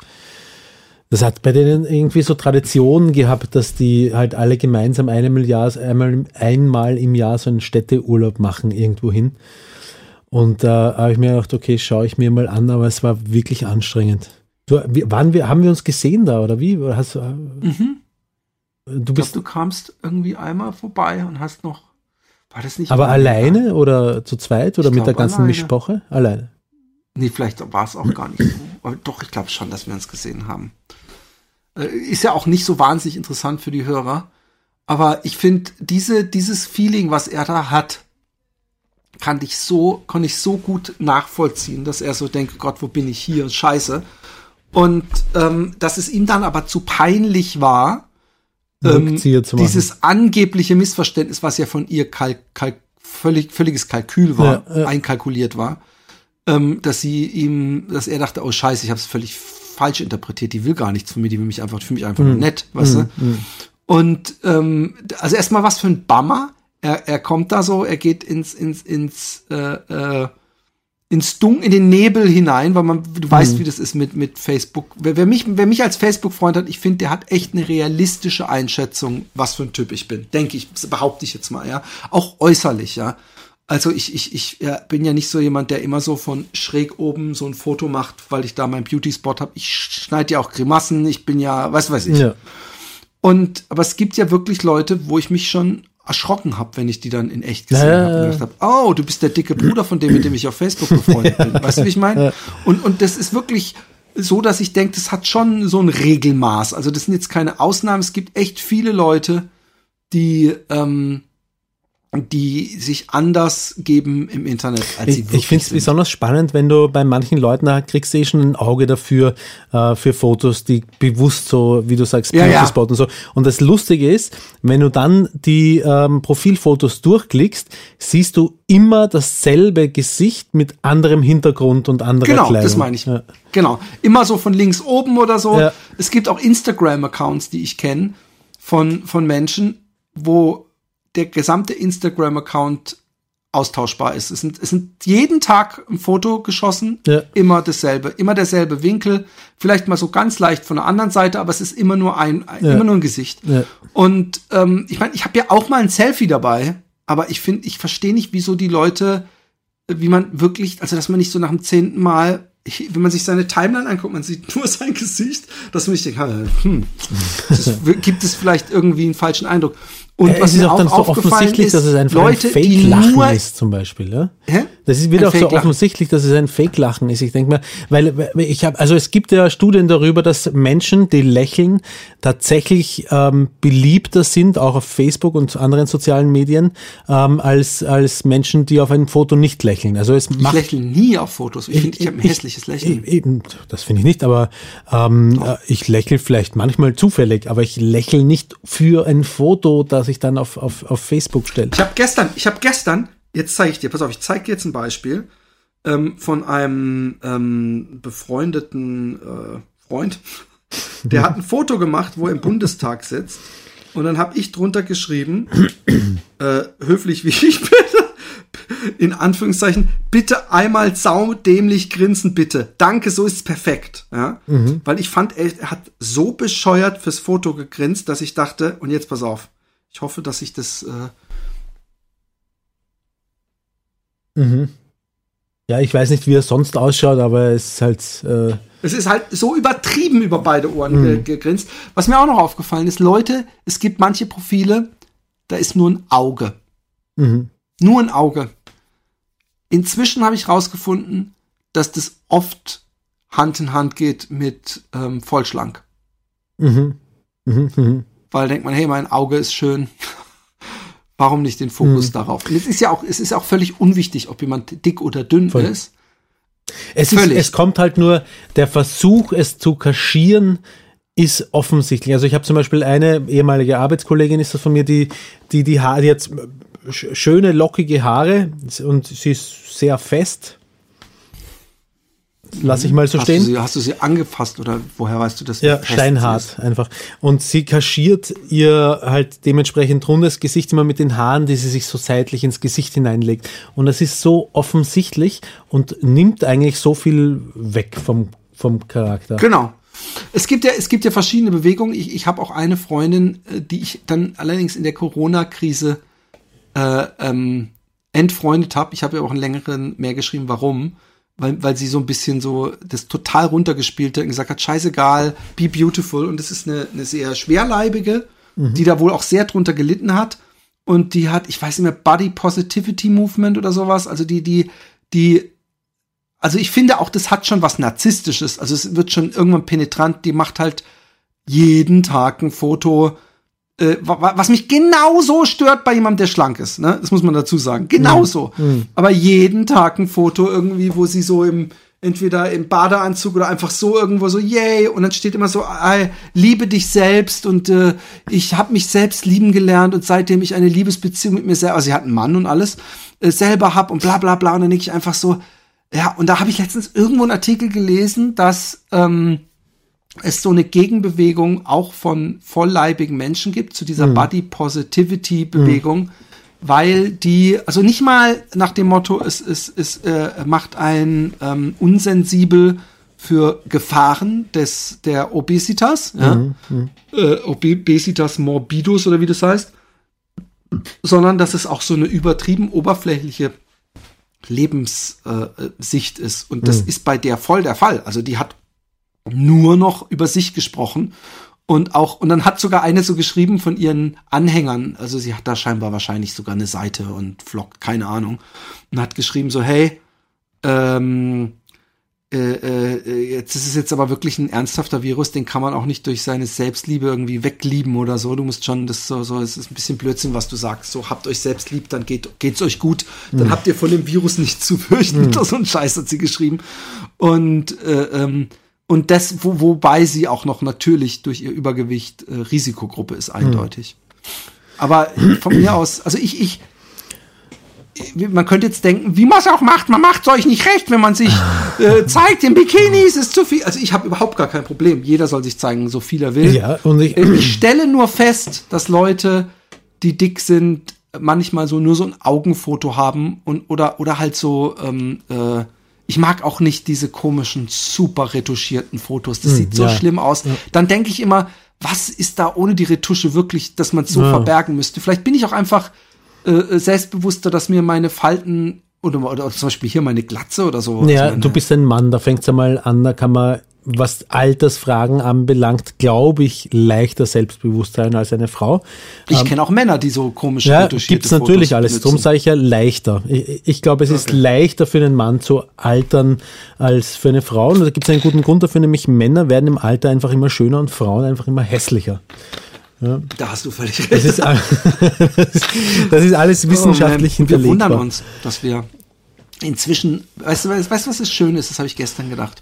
Das hat bei denen irgendwie so Tradition gehabt, dass die halt alle gemeinsam einmal im Jahr, einmal, einmal im Jahr so einen Städteurlaub machen irgendwo hin. Und da habe ich mir gedacht, okay, schaue ich mir mal an, aber es war wirklich anstrengend. Du, waren wir, haben wir uns gesehen da oder wie? Oder hast, du Mhm. du bist du kamst irgendwie einmal vorbei und hast noch. War das nicht. aber alleine oder zu zweit oder Ich mit der glaub, ganzen alleine. Mischpoche? Alleine. Nee, vielleicht war es auch gar nicht so. Aber doch, ich glaube schon, dass wir uns gesehen haben. Äh, Ist ja auch nicht so wahnsinnig interessant für die Hörer. Aber ich finde, diese, dieses Feeling, was er da hat, kann ich so, kann ich so gut nachvollziehen, dass er so denkt, Gott, wo bin ich hier? Scheiße. Und ähm, dass es ihm dann aber zu peinlich war, ähm, dieses angebliche Missverständnis, was ja von ihr kalk, kalk, völlig, völliges Kalkül war, Ja, ja. einkalkuliert war, ähm, dass sie ihm, dass er dachte, oh Scheiße, ich habe es völlig falsch interpretiert. Die will gar nichts von mir, die will mich einfach, für mich einfach nur nett, weißt du? Und ähm, also erstmal was für ein Bummer. Er, er kommt da so, er geht ins ins ins äh, äh, ins Dun in den Nebel hinein, weil man du weißt, wie das ist mit mit Facebook. Wer, wer mich wer mich als Facebook Freund hat, ich finde, der hat echt eine realistische Einschätzung, was für ein Typ ich bin. Denke ich, behaupte ich jetzt mal, ja. Auch äußerlich, ja. Also ich, ich, ich bin ja nicht so jemand, der immer so von schräg oben so ein Foto macht, weil ich da meinen Beauty-Spot habe. Ich schneide ja auch Grimassen, ich bin ja, was weiß ich. Ja. Und aber es gibt ja wirklich Leute, wo ich mich schon erschrocken habe, wenn ich die dann in echt gesehen Ja, habe und gedacht habe, oh, du bist der dicke Bruder von dem, mit dem ich auf Facebook befreundet bin. Weißt du, wie ich meine? Und und das ist wirklich so, dass ich denke, das hat schon so ein Regelmaß. Also das sind jetzt keine Ausnahmen. Es gibt echt viele Leute, die ähm, die sich anders geben im Internet, als sie Ich, wirklich ich finde es besonders spannend, wenn du bei manchen Leuten da kriegst du eh schon ein Auge dafür, äh, für Fotos, die bewusst so, wie du sagst, Ja, ja. Beauty-Spot und so. Und das Lustige ist, wenn du dann die ähm, Profilfotos durchklickst, siehst du immer dasselbe Gesicht mit anderem Hintergrund und anderer Genau, Kleidung. das meine ich. Ja. Genau. Immer so von links oben oder so. Ja. Es gibt auch Instagram-Accounts, die ich kenne, von, von Menschen, wo der gesamte Instagram-Account austauschbar ist. Es sind, es sind jeden Tag ein Foto geschossen, Ja. immer dasselbe, immer derselbe Winkel, vielleicht mal so ganz leicht von der anderen Seite, aber es ist immer nur ein, Ja. immer nur ein Gesicht. Ja. Und ähm, ich meine, ich habe ja auch mal ein Selfie dabei, aber ich finde, ich verstehe nicht, wieso die Leute, wie man wirklich, also dass man nicht so nach dem zehnten Mal, ich, wenn man sich seine Timeline anguckt, man sieht nur sein Gesicht, dass man nicht denkt, hm, ist, gibt es vielleicht irgendwie einen falschen Eindruck. Und was es ist auch dann so offensichtlich, ist, dass es einfach Leute, ein Fake-Lachen ist, zum Beispiel. Ja? Hä? Das ist, wird Ein auch so offensichtlich, dass es ein Fake-Lachen ist. Ich denke mir, weil ich habe, also es gibt ja Studien darüber, dass Menschen, die lächeln, tatsächlich ähm, beliebter sind, auch auf Facebook und anderen sozialen Medien, ähm, als, als Menschen, die auf ein Foto nicht lächeln. Also es ich macht lächle nie auf Fotos. Ich finde, ich habe ein hässliches Lächeln. Ich, eben, das finde ich nicht, aber ähm, äh, ich lächle vielleicht manchmal zufällig, aber ich lächle nicht für ein Foto, das ich dann auf, auf, auf Facebook stelle. Ich habe gestern, ich habe gestern, jetzt zeige ich dir, pass auf, ich zeige dir jetzt ein Beispiel ähm, von einem ähm, befreundeten äh, Freund. Der hat ein Foto gemacht, wo er im Bundestag sitzt. Und dann habe ich drunter geschrieben, äh, höflich wie ich bin, in Anführungszeichen, bitte einmal saudämlich grinsen, bitte. Danke, so ist's perfekt. Ja? Weil ich fand, er, er hat so bescheuert fürs Foto gegrinst, dass ich dachte, und jetzt pass auf, ich hoffe, dass ich das äh, Mhm. Ja, ich weiß nicht, wie er sonst ausschaut, aber es ist halt. Äh, Es ist halt so übertrieben über beide Ohren ge gegrinst. Was mir auch noch aufgefallen ist, Leute, es gibt manche Profile, da ist nur ein Auge. mhm. Nur ein Auge. Inzwischen habe ich rausgefunden, dass das oft Hand in Hand geht mit ähm, vollschlank. Mhm. Mhm. Mhm. Weil denkt man, hey, mein Auge ist schön. Warum nicht den Fokus darauf? Und es ist ja auch, es ist auch völlig unwichtig, ob jemand dick oder dünn Voll. ist. Es, ist, Völlig. es kommt halt nur, der Versuch, es zu kaschieren, ist offensichtlich. Also ich habe zum Beispiel eine ehemalige Arbeitskollegin, ist das von mir, die, die, die Haare, sch- schöne, lockige Haare und sie ist sehr fest. Lass ich mal so Hast stehen. du, sie, hast du sie angefasst oder woher weißt du das? Ja, steinhart einfach. Und sie kaschiert ihr halt dementsprechend rundes Gesicht immer mit den Haaren, die sie sich so seitlich ins Gesicht hineinlegt. Und das ist so offensichtlich und nimmt eigentlich so viel weg vom, vom Charakter. Genau. Es gibt ja, es gibt ja verschiedene Bewegungen. Ich, ich habe auch eine Freundin, äh, die ich dann allerdings in der Corona-Krise äh, ähm, entfreundet habe. Ich habe ja auch einen längeren mehr geschrieben, warum. Weil, weil sie so ein bisschen so das total runtergespielt hat und gesagt hat, scheißegal, be beautiful. Und das ist eine, eine sehr schwerleibige, die da wohl auch sehr drunter gelitten hat. Und die hat, ich weiß nicht mehr, Body Positivity Movement oder sowas. Also die, die, die also ich finde auch, das hat schon was Narzisstisches. Also es wird schon irgendwann penetrant. Die macht halt jeden Tag ein Foto, äh, wa- wa- was mich genauso stört bei jemandem, der schlank ist. Ne? Das muss man dazu sagen. Genauso. Aber jeden Tag ein Foto irgendwie, wo sie so im entweder im Badeanzug oder einfach so irgendwo so yay und dann steht immer so äh, liebe dich selbst und äh, ich habe mich selbst lieben gelernt und seitdem ich eine Liebesbeziehung mit mir selber also sie hat einen Mann und alles äh, selber hab und bla bla bla und dann denke ich einfach so ja und da habe ich letztens irgendwo einen Artikel gelesen dass ähm, es so eine Gegenbewegung auch von vollleibigen Menschen gibt zu dieser Body Positivity Bewegung, weil die, also nicht mal nach dem Motto, es, es, es äh, macht ein ähm, unsensibel für Gefahren des der Obesitas, ja? Äh, Obesitas morbidus oder wie das heißt, sondern dass es auch so eine übertrieben oberflächliche Lebenssicht äh, ist. Und das ist bei der voll der Fall. Also die hat nur noch über sich gesprochen und auch und dann hat sogar eine so geschrieben von ihren Anhängern, also sie hat da scheinbar wahrscheinlich sogar eine Seite und vloggt, keine Ahnung, und hat geschrieben so hey, ähm, äh, äh, jetzt ist es jetzt aber wirklich ein ernsthafter Virus, den kann man auch nicht durch seine Selbstliebe irgendwie weglieben oder so. Du musst schon das so, so, es ist ein bisschen Blödsinn, was du sagst. So habt euch selbst lieb, dann geht geht's euch gut. Dann habt ihr von dem Virus nichts zu fürchten. So ein Scheiß hat sie geschrieben. Und äh, ähm, und das, wo, wobei sie auch noch natürlich durch ihr Übergewicht äh, Risikogruppe ist, eindeutig. Aber von mir aus, also ich, ich, man könnte jetzt denken, wie man es auch macht, man macht es euch nicht recht, wenn man sich äh, zeigt in Bikinis, ist zu viel. Also ich habe überhaupt gar kein Problem. Jeder soll sich zeigen, so viel er will. Ja, und ich, Äh, Ich stelle nur fest, dass Leute, die dick sind, manchmal so nur so ein Augenfoto haben und oder oder halt so. Ähm, äh, ich mag auch nicht diese komischen, super retuschierten Fotos. Das sieht so Hm, ja. schlimm aus. Dann denke ich immer, was ist da ohne die Retusche wirklich, dass man es so Ja. verbergen müsste? Vielleicht bin ich auch einfach äh, selbstbewusster, dass mir meine Falten oder, oder zum Beispiel hier meine Glatze oder so. ja, also meine, du bist ein Mann, da fängt's einmal an, da kann man, was Altersfragen anbelangt, glaube ich, leichter selbstbewusst sein als eine Frau. Ich kenne auch Männer, die so komisch Ja, retuschierte gibt's natürlich Fotos alles. Darum benutzen. sage ich ja leichter. Ich, ich glaube, es ist leichter für einen Mann zu altern als für eine Frau. Und da gibt es einen guten Grund dafür, nämlich Männer werden im Alter einfach immer schöner und Frauen einfach immer hässlicher. Da hast du völlig recht. Das ist, das ist alles wissenschaftlich Oh man, Wir wundern uns, dass wir inzwischen, weißt du, weißt, weißt du, was das Schöne ist? Das habe ich gestern gedacht.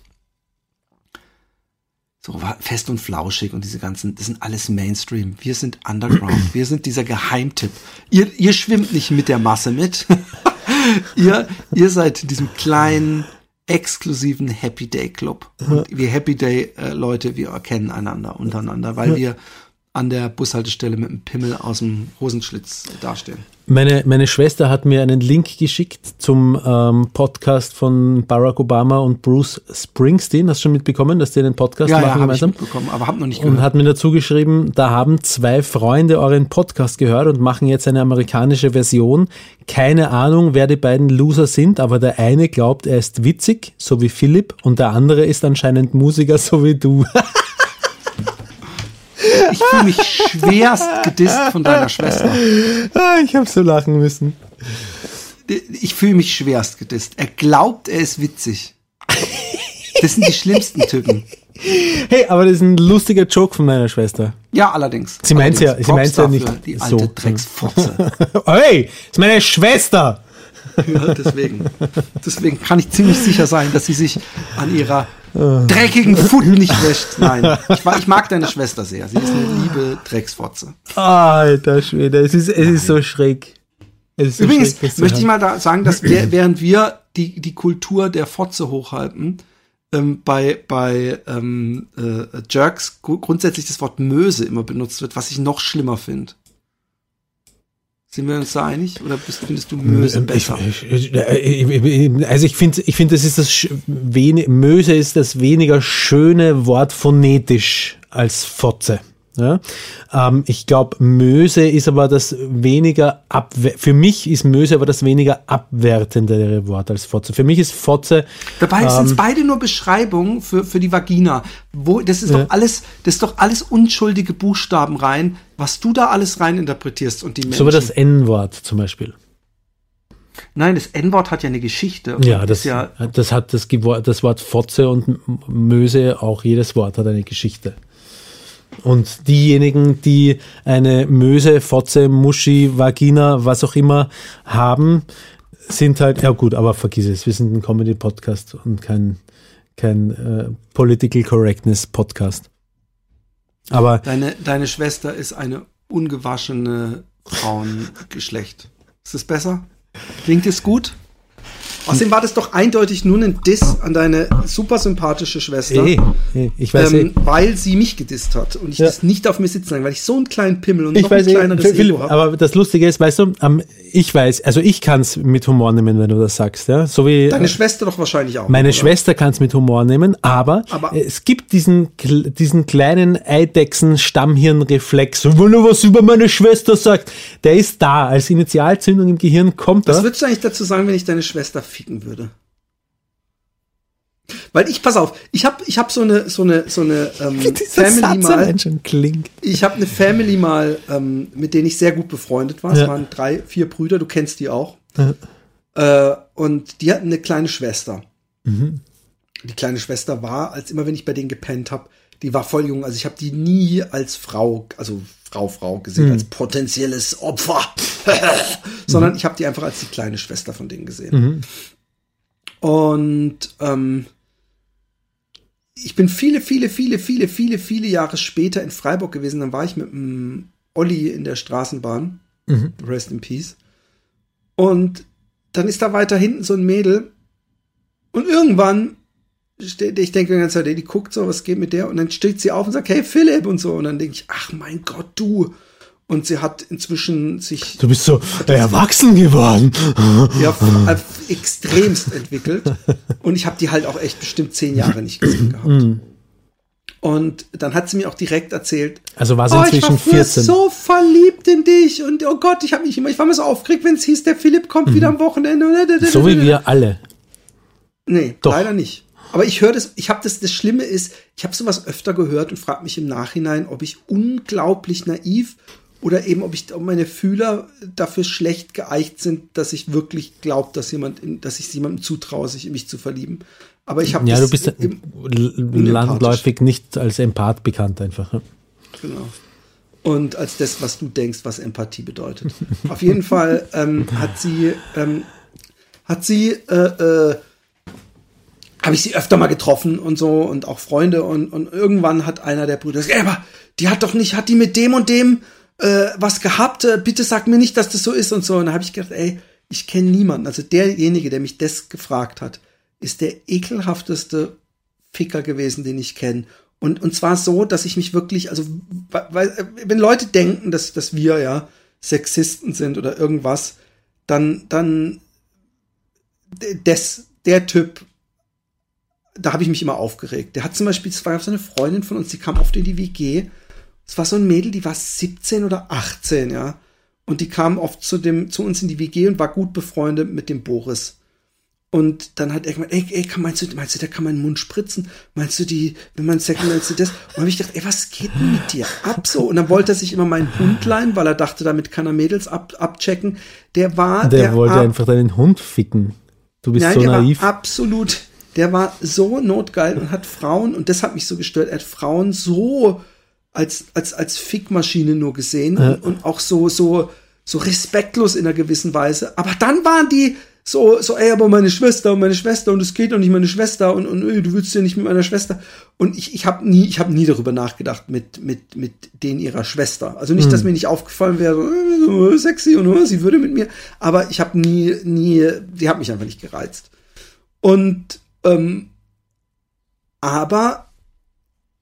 So fest und flauschig und diese ganzen, das sind alles Mainstream. Wir sind Underground. Wir sind dieser Geheimtipp. Ihr, ihr schwimmt nicht mit der Masse mit. ihr, ihr seid in diesem kleinen, exklusiven Happy Day Club. Und wir Happy Day äh, Leute, wir erkennen einander untereinander, weil wir an der Bushaltestelle mit einem Pimmel aus dem Hosenschlitz dastehen. Meine, meine Schwester hat mir einen Link geschickt zum ähm, Podcast von Barack Obama und Bruce Springsteen. Hast du schon mitbekommen, dass die einen Podcast Ja, ja, machen habe ich gemeinsam? mitbekommen, aber habe noch nicht und gehört. hat mir dazu geschrieben, da haben zwei Freunde euren Podcast gehört und machen jetzt eine amerikanische Version. Keine Ahnung, wer die beiden Loser sind, aber der eine glaubt, er ist witzig, so wie Philipp, und der andere ist anscheinend Musiker, so wie du. Ich fühle mich schwerst gedisst von deiner Schwester. Ah, ich habe so lachen müssen. Ich fühle mich schwerst gedisst. Er glaubt, er ist witzig. Das sind die schlimmsten Typen. Hey, aber das ist ein lustiger Joke von meiner Schwester. Ja, allerdings. Sie meint's ja- sie meint's ja nicht Die so. alte Drecksfotze. Hey, das ist meine Schwester. Ja, deswegen. Deswegen kann ich ziemlich sicher sein, dass sie sich an ihrer dreckigen Foot nicht wäscht. Nein, ich, ich mag deine Schwester sehr. Sie ist eine liebe Drecksfotze. Alter Schwede, es ist, es ist so schräg. Es ist so Übrigens schräg, möchte ich mal da sagen, dass wir, während wir die, die Kultur der Fotze hochhalten, ähm, bei, bei ähm, äh, Jerks gru- grundsätzlich das Wort Möse immer benutzt wird, was ich noch schlimmer finde. Sind wir uns da einig? Oder bist, findest du Möse besser? Ich, ich, ich, also ich finde, ich finde, das ist das sch- wenig, Möse ist das weniger schöne Wort phonetisch als Fotze. Ja? Ähm, ich glaube, Möse ist aber das weniger abwer für mich ist Möse aber das weniger abwertendere Wort als Fotze. Für mich ist Fotze Dabei Ähm. sind es beide nur Beschreibungen für, für die Vagina. Wo, das ist doch alles, das ist doch alles unschuldige Buchstaben rein, was du da alles rein interpretierst und die Menschen. so wie das N-Wort zum Beispiel. Nein, das N-Wort hat ja eine Geschichte. Ja, das, ja, das hat das, das Wort Fotze und Möse, auch jedes Wort hat eine Geschichte. Und diejenigen, die eine Möse, Fotze, Muschi, Vagina, was auch immer haben, sind halt, ja gut, aber vergiss es, wir sind ein Comedy-Podcast und kein, kein äh, Political Correctness-Podcast. Aber deine, deine Schwester ist eine ungewaschene Frauengeschlecht. Ist das besser? Klingt es gut? Außerdem war das doch eindeutig nur ein Diss an deine super sympathische Schwester. eh, eh, ich weiß ähm, eh, weil sie mich gedisst hat und ich Ja. das nicht auf mir sitzen lasse, weil ich so einen kleinen Pimmel und Ich noch ein eh, kleineres Philipp, Ego habe. aber das Lustige ist, weißt du, ähm, ich weiß, also ich kann es mit Humor nehmen, wenn du das sagst, ja, so wie Deine äh, Schwester doch wahrscheinlich auch. meine oder? Schwester kann es mit Humor nehmen, aber, Aber- es gibt diesen diesen kleinen Eidechsen-Stammhirnreflex, wenn er was über meine Schwester sagt, der ist da, als Initialzündung im Gehirn kommt Was er. würdest du eigentlich dazu sagen, wenn ich deine Schwester ficken würde? Weil ich, pass auf, ich habe ich hab so eine, so eine, so eine ähm, Family Satz mal. klingt. Ich habe eine Family mal, ähm, mit denen ich sehr gut befreundet war. Es Ja. waren drei, vier Brüder, du kennst die auch. Ja. Äh, und die hatten eine kleine Schwester. Mhm. Die kleine Schwester war, als immer wenn ich bei denen gepennt habe, die war voll jung. Also ich habe die nie als Frau, also Frau, Frau gesehen, Mhm. als potenzielles Opfer. Sondern ich habe die einfach als die kleine Schwester von denen gesehen. Mhm. Und ähm, ich bin viele, viele, viele, viele, viele, viele Jahre später in Freiburg gewesen. Dann war ich mit dem Olli in der Straßenbahn. Mhm. Rest in Peace. Und dann ist da weiter hinten so ein Mädel. Und irgendwann, ich denke die ganze Zeit, ey, die guckt so, was geht mit der? Und dann steht sie auf und sagt, hey Philipp und so. Und dann denke ich, ach mein Gott, du. Und sie hat inzwischen sich Du bist so erwachsen geworden. ja, f- extremst entwickelt. Und ich habe die halt auch echt bestimmt zehn Jahre nicht gesehen gehabt. Und dann hat sie mir auch direkt erzählt, Also war sie oh, ich inzwischen war früher 14. so verliebt in dich und oh Gott, ich habe mich immer, ich war immer so aufgeregt, wenn es hieß, der Philipp kommt wieder am Wochenende. Mhm. So wie wir alle. Nee, Doch. leider nicht. Aber ich höre das, ich habe das, das Schlimme ist, ich habe sowas öfter gehört und frage mich im Nachhinein, ob ich unglaublich naiv oder eben, ob ich, ob meine Fühler dafür schlecht geeicht sind, dass ich wirklich glaube, dass jemand, in, dass ich jemandem zutraue, sich in mich zu verlieben. Aber ich habe Ja, du bist im, landläufig nicht als Empath bekannt einfach. ne? Genau. Und als das, was du denkst, was Empathie bedeutet. Auf jeden Fall ähm, hat sie, ähm, hat sie, äh, äh, habe ich sie öfter mal getroffen und so und auch Freunde und, und irgendwann hat einer der Brüder gesagt, aber die hat doch nicht, hat die mit dem und dem äh, was gehabt? Äh, bitte sag mir nicht, dass das so ist und so. Und da habe ich gedacht, ey, ich kenne niemanden. Also derjenige, der mich das gefragt hat, ist der ekelhafteste Ficker gewesen, den ich kenne. Und, und zwar so, dass ich mich wirklich, also, weil, wenn Leute denken, dass, dass wir ja Sexisten sind oder irgendwas, dann, dann, des, der Typ, da habe ich mich immer aufgeregt. Der hat zum Beispiel, es war so eine Freundin von uns, die kam oft in die WG. Es war so ein Mädel, die war 17 oder 18, ja. Und die kam oft zu dem, zu uns in die WG und war gut befreundet mit dem Boris. Und dann hat er gemeint, ey, ey, kann, meinst du, meinst du, der kann meinen Mund spritzen? Meinst du die, wenn man Sex, meinst du das? Und dann habe ich gedacht, ey, was geht denn mit dir ab so? Und dann wollte er sich immer meinen Hund leihen, weil er dachte, damit kann er Mädels ab, abchecken. Der war, Der, wollte ab- einfach deinen Hund ficken. Du bist Nein, so der naiv. war absolut, der war so notgeil und hat Frauen, und das hat mich so gestört, er hat Frauen so als, als, als Fickmaschine nur gesehen und, und auch so, so, so respektlos in einer gewissen Weise. Aber dann waren die so, so, ey, aber meine Schwester und meine Schwester und es geht doch nicht meine Schwester und, und ey, du willst ja nicht mit meiner Schwester. Und ich, ich habe nie, ich habe nie darüber nachgedacht mit, mit, mit denen ihrer Schwester. Also nicht, dass mir nicht aufgefallen wäre, so, äh, sexy und äh, sie würde mit mir, aber ich habe nie, nie, die hat mich einfach nicht gereizt. Und ähm, aber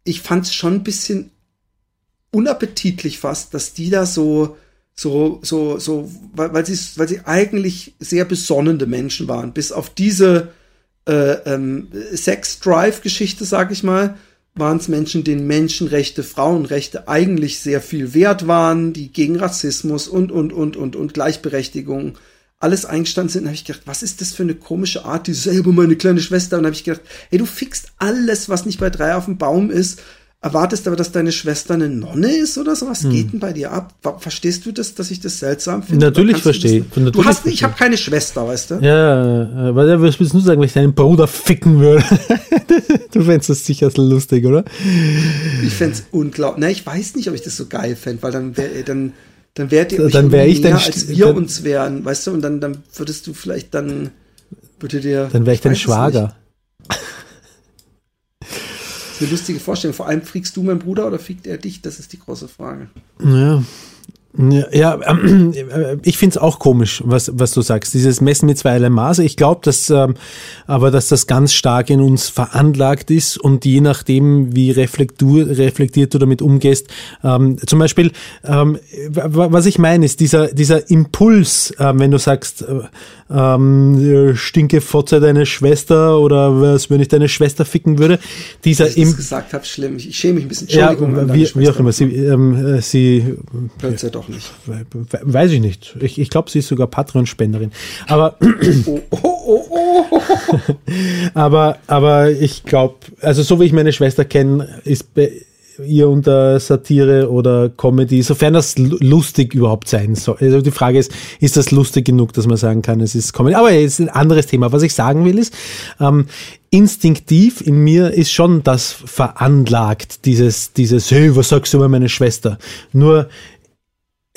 ich fand es schon ein bisschen unappetitlich fast, dass die da so So, so, so, weil, weil, sie, weil sie eigentlich sehr besonnende Menschen waren, bis auf diese äh, ähm, Sex-Drive-Geschichte, sag ich mal, waren es Menschen, denen Menschenrechte, Frauenrechte eigentlich sehr viel wert waren, die gegen Rassismus und, und, und, und, und Gleichberechtigung alles eingestanden sind, habe ich gedacht, was ist das für eine komische Art, die selber meine kleine Schwester. Und habe ich gedacht, hey, du fixst alles, was nicht bei drei auf dem Baum ist, erwartest aber, dass deine Schwester eine Nonne ist oder so. Was hm. geht denn bei dir ab? Verstehst du das, dass ich das seltsam finde? Natürlich verstehe. Du, du hast, ich habe keine Schwester, weißt du? Ja, weil was willst du sagen, wenn ich deinen Bruder ficken würde? du fändest das sicher lustig, oder? Ich fände es unglaublich. Na, ich weiß nicht, ob ich das so geil fände, weil dann wäre dann dann wärt ihr dann wär ich näher, als wir dann, uns wären, weißt du, und dann, dann würdest du vielleicht dann, würde dir. Dann wäre ich dein Schwager. Das ist eine lustige Vorstellung. Vor allem fliegst du mein Bruder oder fliegt er dich? Das ist die große Frage. Ja. Ja, äh, ich finde es auch komisch, was, was du sagst. Dieses Messen mit zweierlei Maße. Ich glaube, dass ähm, aber dass das ganz stark in uns veranlagt ist und je nachdem, wie reflektiert du damit umgehst. Ähm, zum Beispiel, ähm, was ich meine, ist dieser, dieser Impuls, äh, wenn du sagst, äh, ähm, stinke Fotze deine Schwester oder was, wenn ich deine Schwester ficken würde. Dieser Dass ich das gesagt habe, schlimm. Ich, schäme mich ein bisschen. Entschuldigung. Ja, wie, wie auch immer. Sie, ähm, sie Hört ja doch nicht. Weiß ich nicht. Ich, ich glaube, sie ist sogar Patreon-Spenderin. Aber, oh, oh, oh, oh. aber, aber ich glaube, also so wie ich meine Schwester kenne, ist ihr unter Satire oder Comedy, sofern das lustig überhaupt sein soll. Also die Frage ist, ist das lustig genug, dass man sagen kann, es ist Comedy? Aber es ist ein anderes Thema. Was ich sagen will ist, ähm, instinktiv in mir ist schon das veranlagt, dieses, dieses, hey, was sagst du über meine Schwester? Nur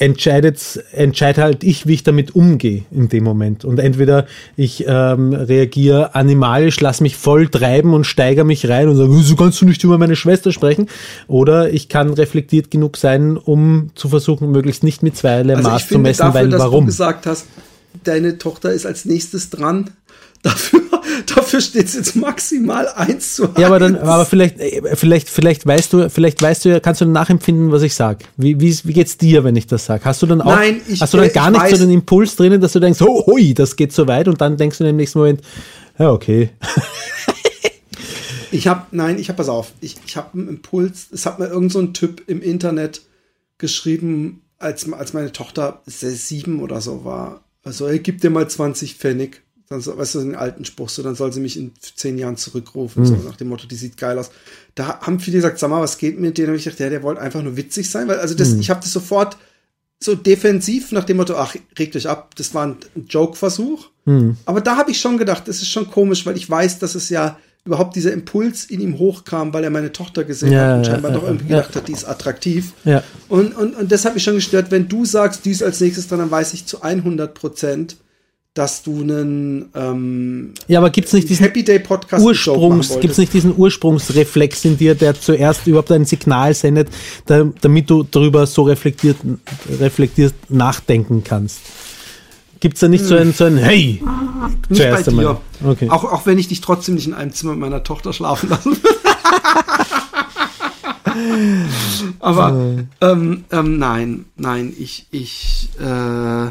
entscheidet, entscheide halt ich, wie ich damit umgehe in dem Moment. Und entweder ich ähm, reagiere animalisch, lass mich voll treiben und steigere mich rein und sage, so kannst du nicht über meine Schwester sprechen. Oder ich kann reflektiert genug sein, um zu versuchen, möglichst nicht mit zweierlei also Maß zu messen, dafür, weil dass warum? Du gesagt hast, deine Tochter ist als nächstes dran. Dafür, dafür steht es jetzt maximal eins zu 1. Ja, aber dann, aber vielleicht, äh, vielleicht, vielleicht weißt du, vielleicht weißt du ja, kannst du nachempfinden, was ich sage. Wie, wie, wie geht's dir, wenn ich das sage? Hast du dann auch, Nein, ich, hast du dann gar nicht weiß, so den Impuls drinnen, dass du denkst, oh, hui, das geht so weit und dann denkst du im nächsten Moment, ja, okay. ich habe, nein, ich habe, pass auf, ich, ich habe einen Impuls, es hat mir irgend so ein Typ im Internet geschrieben, als, als meine Tochter sieben oder so war. Also, ey, gib dir mal 20 Pfennig dann so, weißt du, den alten Spruch, so, dann soll sie mich in zehn Jahren zurückrufen, mhm. so nach dem Motto, die sieht geil aus. Da haben viele gesagt, sag mal, was geht mit denen? Und ich dachte, ja, der wollte einfach nur witzig sein, weil, also das, mhm. ich habe das sofort so defensiv nach dem Motto, ach, regt euch ab, das war ein Joke-Versuch. Mhm. Aber da habe ich schon gedacht, das ist schon komisch, weil ich weiß, dass es ja überhaupt dieser Impuls in ihm hochkam, weil er meine Tochter gesehen ja, hat und scheinbar ja, doch irgendwie ja. gedacht hat, die ist attraktiv. Ja. Und, und, und das hat mich schon gestört. Wenn du sagst, die ist als nächstes dran, dann weiß ich zu 100 Prozent, dass du einen ähm, ja, aber gibt's nicht diesen Happy Day Podcast Ursprungs gibt's nicht diesen Ursprungsreflex in dir, der zuerst überhaupt ein Signal sendet, da, damit du darüber so reflektiert reflektiert nachdenken kannst? Gibt's da nicht hm. so ein so ein Hey? Nicht zuerst bei dir. Okay. Auch auch wenn ich dich trotzdem nicht in einem Zimmer mit meiner Tochter schlafen lassen aber ähm, ähm, nein, nein, ich ich äh,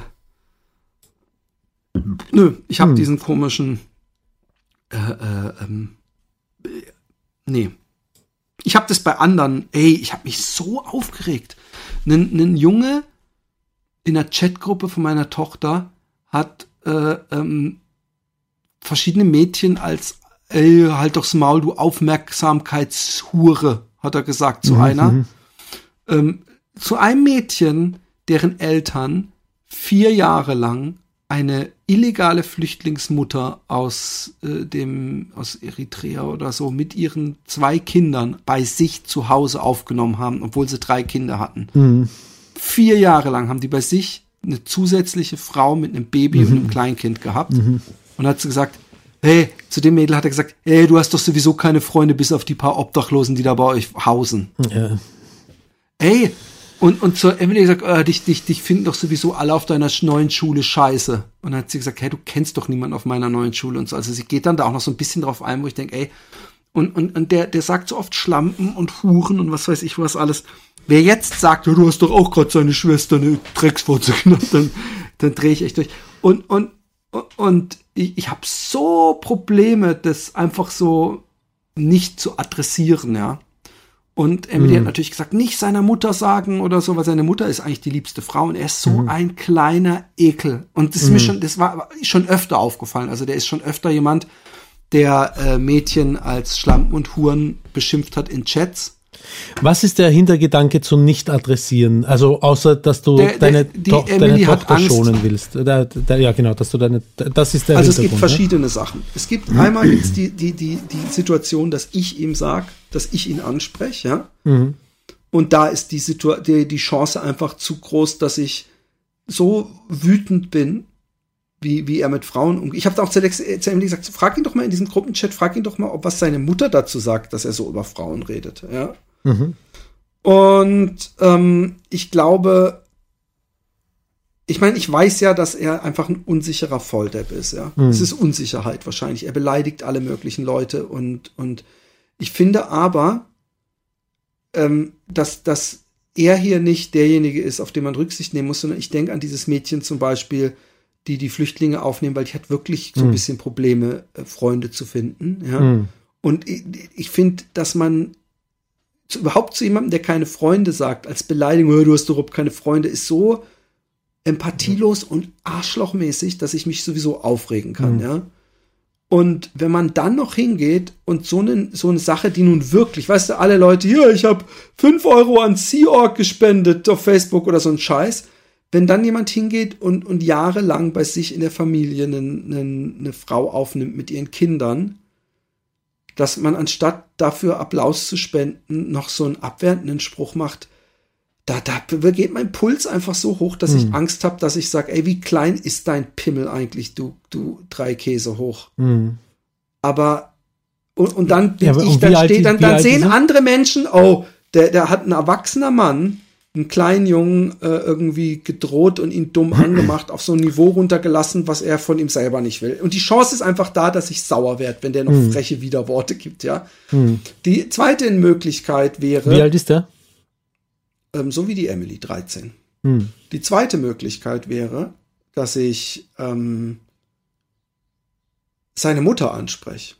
Nö, ich habe hm. diesen komischen. Äh, äh, ähm, nee. Ich habe das bei anderen. Ey, ich habe mich so aufgeregt. Ein Junge in der Chatgruppe von meiner Tochter hat äh, ähm, verschiedene Mädchen als ey, halt doch's Maul, du Aufmerksamkeitshure, hat er gesagt zu mhm. einer. Mhm. Ähm, zu einem Mädchen, deren Eltern vier Jahre lang eine illegale Flüchtlingsmutter aus äh, dem aus Eritrea oder so mit ihren zwei Kindern bei sich zu Hause aufgenommen haben, obwohl sie drei Kinder hatten. Mhm. Vier Jahre lang haben die bei sich eine zusätzliche Frau mit einem Baby mhm. und einem Kleinkind gehabt mhm. und hat sie gesagt, hey, zu dem Mädel hat er gesagt, hey, du hast doch sowieso keine Freunde, bis auf die paar Obdachlosen, die da bei euch hausen. Ja. Ey, und, und zur Emily gesagt, äh, dich, dich, dich finden doch sowieso alle auf deiner neuen Schule scheiße. Und dann hat sie gesagt, hey, du kennst doch niemanden auf meiner neuen Schule und so. Also sie geht dann da auch noch so ein bisschen drauf ein, wo ich denke, ey, und, und, und der, der sagt so oft Schlampen und Huren und was weiß ich was alles. wer jetzt sagt, du hast doch auch gerade seine Schwester eine Drecksfurze gemacht, dann, dann drehe ich echt durch. Und, und, und ich, ich habe so Probleme, das einfach so nicht zu adressieren, ja. Und Emily hat natürlich gesagt, nicht seiner Mutter sagen oder so, weil seine Mutter ist eigentlich die liebste Frau und er ist so ein kleiner Ekel. Und das ist mir schon, das war schon öfter aufgefallen. Also der ist schon öfter jemand, der äh, Mädchen als Schlampen und Huren beschimpft hat in Chats. Was ist der Hintergedanke zu nicht adressieren? Also außer, dass du Der- der- deine, die To deine Tochter schonen willst. Da, da, ja, genau, dass du deine, das ist der Also es gibt ne? verschiedene Sachen. Es gibt einmal gibt's die, die, die, die Situation, dass ich ihm sag, dass ich ihn anspreche, ja. Mhm. Und da ist die, Situa die, die Chance einfach zu groß, dass ich so wütend bin, wie, wie er mit Frauen umgeht. Ich habe auch zu, Alex, zu Emily gesagt, frag ihn doch mal in diesem Gruppenchat, frag ihn doch mal, ob was seine Mutter dazu sagt, dass er so über Frauen redet, ja. Mhm. Und ähm, ich glaube, ich meine, ich weiß ja, dass er einfach ein unsicherer Volldepp ist, ja. Es ist Unsicherheit wahrscheinlich. Er beleidigt alle möglichen Leute und, und ich finde aber, ähm, dass, dass er hier nicht derjenige ist, auf den man Rücksicht nehmen muss, sondern ich denke an dieses Mädchen zum Beispiel, die die Flüchtlinge aufnehmen, weil die hat wirklich so ein bisschen Probleme, äh, Freunde zu finden, ja. Mhm. Und ich, ich finde, dass man zu, überhaupt zu jemandem, der keine Freunde sagt, als Beleidigung, "Oh, du hast überhaupt keine Freunde, ist so empathielos und arschlochmäßig, dass ich mich sowieso aufregen kann, ja. Und wenn man dann noch hingeht und so eine, so eine Sache, die nun wirklich, weißt du, alle Leute, hier, ich habe fünf Euro an Sea Org gespendet auf Facebook oder so ein Scheiß, wenn dann jemand hingeht und, und jahrelang bei sich in der Familie eine, eine, eine Frau aufnimmt mit ihren Kindern, dass man anstatt dafür Applaus zu spenden, noch so einen abwertenden Spruch macht, da, da geht mein Puls einfach so hoch, dass Hm. ich Angst habe, dass ich sage, ey, wie klein ist dein Pimmel eigentlich, du, du drei Käse hoch. Mhm. Aber und, und dann Ja, ich, dann die- dann, dann sehen andere Menschen, oh, der, der hat ein erwachsener Mann, einen kleinen Jungen äh, irgendwie gedroht und ihn dumm angemacht, auf so ein Niveau runtergelassen, was er von ihm selber nicht will. Und die Chance ist einfach da, dass ich sauer werde, wenn der noch Hm. freche Widerworte gibt, ja. Die zweite Möglichkeit wäre, Wie alt ist der? ähm, so wie die Emily, 13. Mhm. Die zweite Möglichkeit wäre, dass ich ähm, seine Mutter anspreche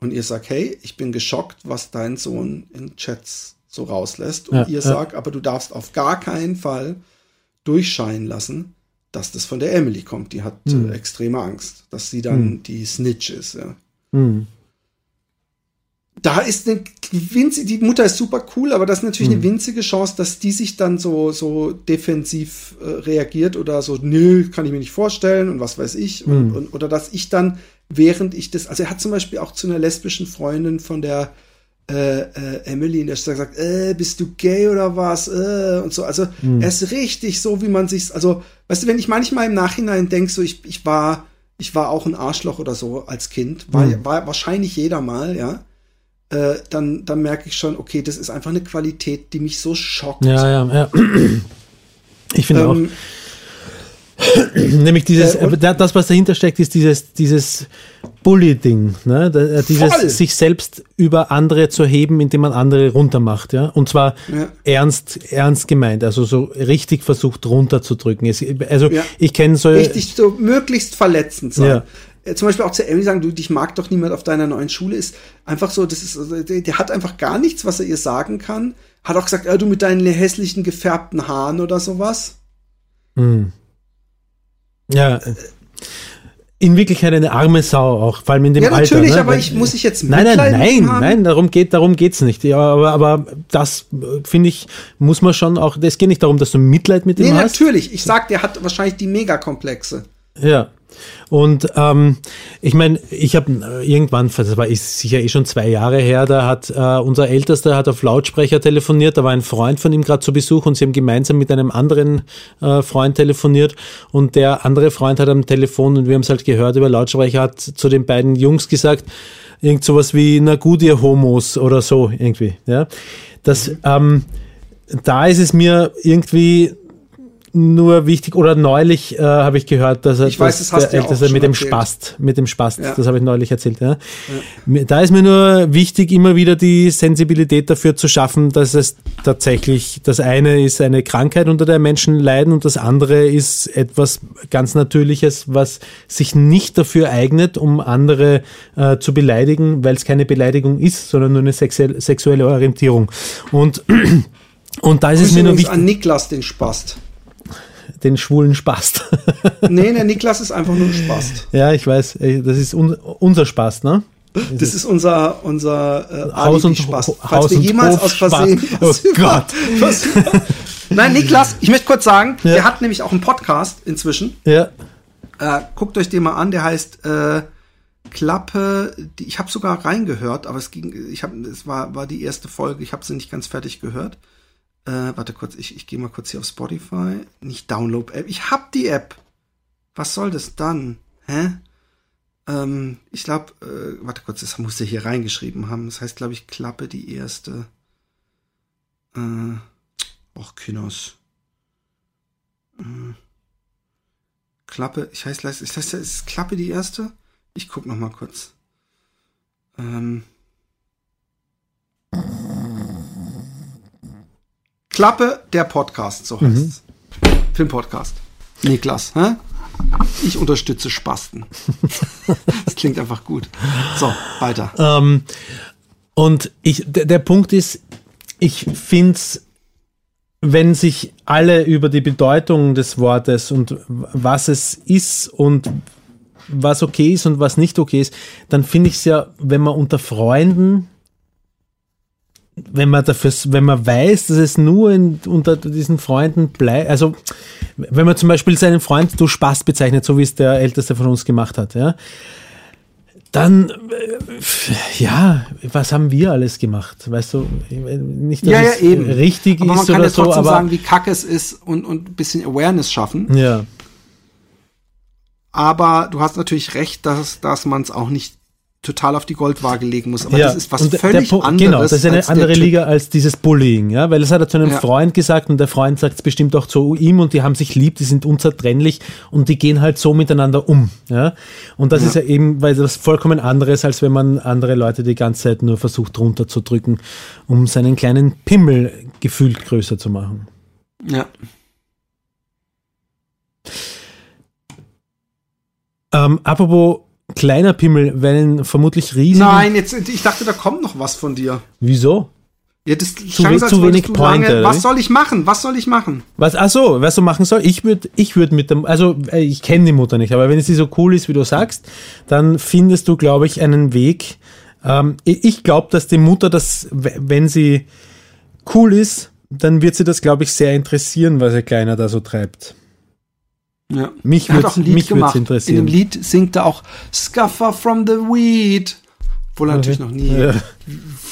und ihr sagt, hey, ich bin geschockt, was dein Sohn in Chats so rauslässt. Und Ja, ihr sagt, aber du darfst auf gar keinen Fall durchscheinen lassen, dass das von der Emily kommt. Die hat Hm. äh, extreme Angst, dass sie dann die Snitch ist. Ja. Mhm. da ist eine winzige, die Mutter ist super cool, aber das ist natürlich Hm. eine winzige Chance, dass die sich dann so, so defensiv äh, reagiert oder so, nö, kann ich mir nicht vorstellen und was weiß ich. Und, Hm. und, oder dass ich dann, während ich das, also er hat zum Beispiel auch zu einer lesbischen Freundin von der äh, äh, Emily in der Stadt gesagt, äh, bist du gay oder was? Äh, und so. Also Hm. er ist richtig so, wie man sich, also, weißt du, wenn ich manchmal im Nachhinein denke, so ich, ich war, ich war auch ein Arschloch oder so als Kind, war, Hm. war wahrscheinlich jeder mal, ja. Äh, dann, dann merke ich schon, okay, das ist einfach eine Qualität, die mich so schockt. Ja, ja, ja. Ich finde Ähm, auch, nämlich dieses, äh, das, was dahinter steckt, ist dieses, dieses Bully-Ding, ne? Äh, dieses Voll. sich selbst über andere zu heben, indem man andere runtermacht, ja. Und zwar Ja. ernst, ernst gemeint, also so richtig versucht runterzudrücken. Also Ja. ich kenne so, richtig so möglichst verletzend sein. Ja. Äh, Zum Beispiel auch zu Emily sagen, du, dich mag doch niemand auf deiner neuen Schule, ist einfach so, das ist, also, der, der hat einfach gar nichts, was er ihr sagen kann. Hat auch gesagt, äh, du mit deinen hässlichen gefärbten Haaren oder sowas. ja, in Wirklichkeit eine arme Sau auch, vor allem in dem Ja, Alter. natürlich, ne? aber ich muss ich jetzt Nein, nein, nein, haben? nein, darum geht, darum geht's nicht. Ja, aber, aber das äh, finde ich, muss man schon auch, es geht nicht darum, dass du Mitleid mit Nee, ihm hast. natürlich. Ich sag, der hat wahrscheinlich die Megakomplexe. Ja. Und ähm, ich meine, ich habe irgendwann, das war ist sicher eh schon zwei Jahre her, da hat äh, unser Ältester hat auf Lautsprecher telefoniert, da war ein Freund von ihm gerade zu Besuch und sie haben gemeinsam mit einem anderen äh, Freund telefoniert und der andere Freund hat am Telefon und wir haben es halt gehört über Lautsprecher, hat zu den beiden Jungs gesagt, irgend sowas wie, na gut, ihr Homos oder so irgendwie. Ja, das, ähm, da ist es mir irgendwie nur wichtig, oder neulich äh, habe ich gehört, dass er, Ich weiß, dass das der ja Älteste schon mit dem erzählt. Spast, mit dem Spast, Ja. das habe ich neulich erzählt. Ja. Da ist mir nur wichtig, immer wieder die Sensibilität dafür zu schaffen, dass es tatsächlich, das eine ist eine Krankheit, unter der Menschen leiden und das andere ist etwas ganz Natürliches, was sich nicht dafür eignet, um andere äh, zu beleidigen, weil es keine Beleidigung ist, sondern nur eine sexuelle, Orientierung. Und, und da ist es mir nur wichtig, an Niklas, den Spast. Den schwulen Spast. Nee, der Niklas ist einfach nur ein Spast. ja, ich weiß, das ist un unser Spaß, ne? Das ist unser, unser äh, Haus und. Ho- Falls Haus wir und jemals aus. Versehen. Oh Gott. Nein, Niklas, ich möchte kurz sagen, Ja. der hat nämlich auch einen Podcast inzwischen. Ja, Äh, guckt euch den mal an, der heißt äh, Klappe. Die, ich habe sogar reingehört, aber es ging, ich habe, es war, war die erste Folge. Ich habe sie nicht ganz fertig gehört. Äh, warte kurz, ich, ich gehe mal kurz hier auf Spotify. Nicht Download-App. Ich hab die App. Was soll das dann? Hä? Ähm, ich glaube, äh, warte kurz, das muss er hier reingeschrieben haben. Das heißt, glaube ich, Klappe die erste. Äh, och, Kinos. Äh, Klappe, ich heißt, ich heißt, ist Klappe die erste? Ich guck noch mal kurz. Ähm. Klappe, der Podcast, so heißt es. Filmpodcast. Niklas, hä? Ich unterstütze Spasten. das klingt einfach gut. So, weiter. ähm, und ich, der, Punkt ist, ich find's, wenn sich alle über die Bedeutung des Wortes und was es ist und was okay ist und was nicht okay ist, dann finde ich es ja, wenn man unter Freunden, wenn man dafür, wenn man weiß, dass es nur in, unter diesen Freunden bleibt, also wenn man zum Beispiel seinen Freund du Spaß bezeichnet, so wie es der Älteste von uns gemacht hat, ja, dann, äh, ja, was haben wir alles gemacht? Weißt du, nicht, dass Ja, ja, es eben. richtig aber man ist kann oder ja so, trotzdem aber sagen, wie kacke es ist und, und ein bisschen Awareness schaffen. ja, Aber du hast natürlich recht, dass, dass man es auch nicht total auf die Goldwaage legen muss. Aber ja. das ist was Und der völlig Punkt- anderes. Genau, das ist eine der andere. Liga als dieses Bullying, ja, weil das hat er zu einem Ja. Freund gesagt und der Freund sagt es bestimmt auch zu ihm und die haben sich lieb, die sind unzertrennlich und die gehen halt so miteinander um, ja. Und das Ja. ist ja eben, weil das vollkommen anderes, als wenn man andere Leute die ganze Zeit nur versucht runterzudrücken, um seinen kleinen Pimmel gefühlt größer zu machen. Ja. Ähm, apropos kleiner Pimmel, weil vermutlich riesig. Nein, jetzt, ich dachte, da kommt noch was von dir. Wieso? Ja, das Zu klang zu wenig Pointe, oder Was soll ich machen? Was soll ich machen? Was, ach so, was du machen soll? Ich würde ich würd mit dem, also äh, ich kenne die Mutter nicht, aber wenn sie so cool ist, wie du sagst, dann findest du, glaube ich, einen Weg. Ähm, ich glaube, dass die Mutter das, wenn sie cool ist, dann wird sie das, glaube ich, sehr interessieren, was ihr Kleiner da so treibt. Ja. Mich würd's gemacht. interessieren. In dem Lied singt er auch Scuffer from the Weed. Obwohl er natürlich noch nie Ja.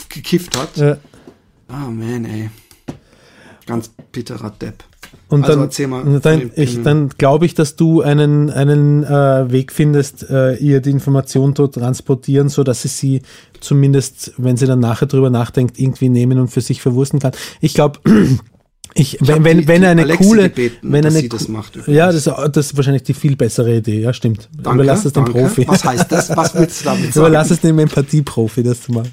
gekifft hat. Ja. Ah, man, ey. Ganz bitterer Depp. Und Also dann, dann, ich, dann glaube ich, dass du einen, einen äh, Weg findest, äh, ihr die Information zu transportieren, so dass sie sie zumindest, wenn sie dann nachher drüber nachdenkt, irgendwie nehmen und für sich verwursten kann. Ich glaube, ich, hab wenn, wenn, die- wenn die eine Alexi coole, gebeten, wenn eine, das macht übrigens. ja, das, ist- das ist wahrscheinlich die viel bessere Idee, ja, stimmt. Danke, Überlass es dem danke. Profi. Was heißt das? Was willst du damit sagen? Überlass es dem Empathieprofi, das zu machen.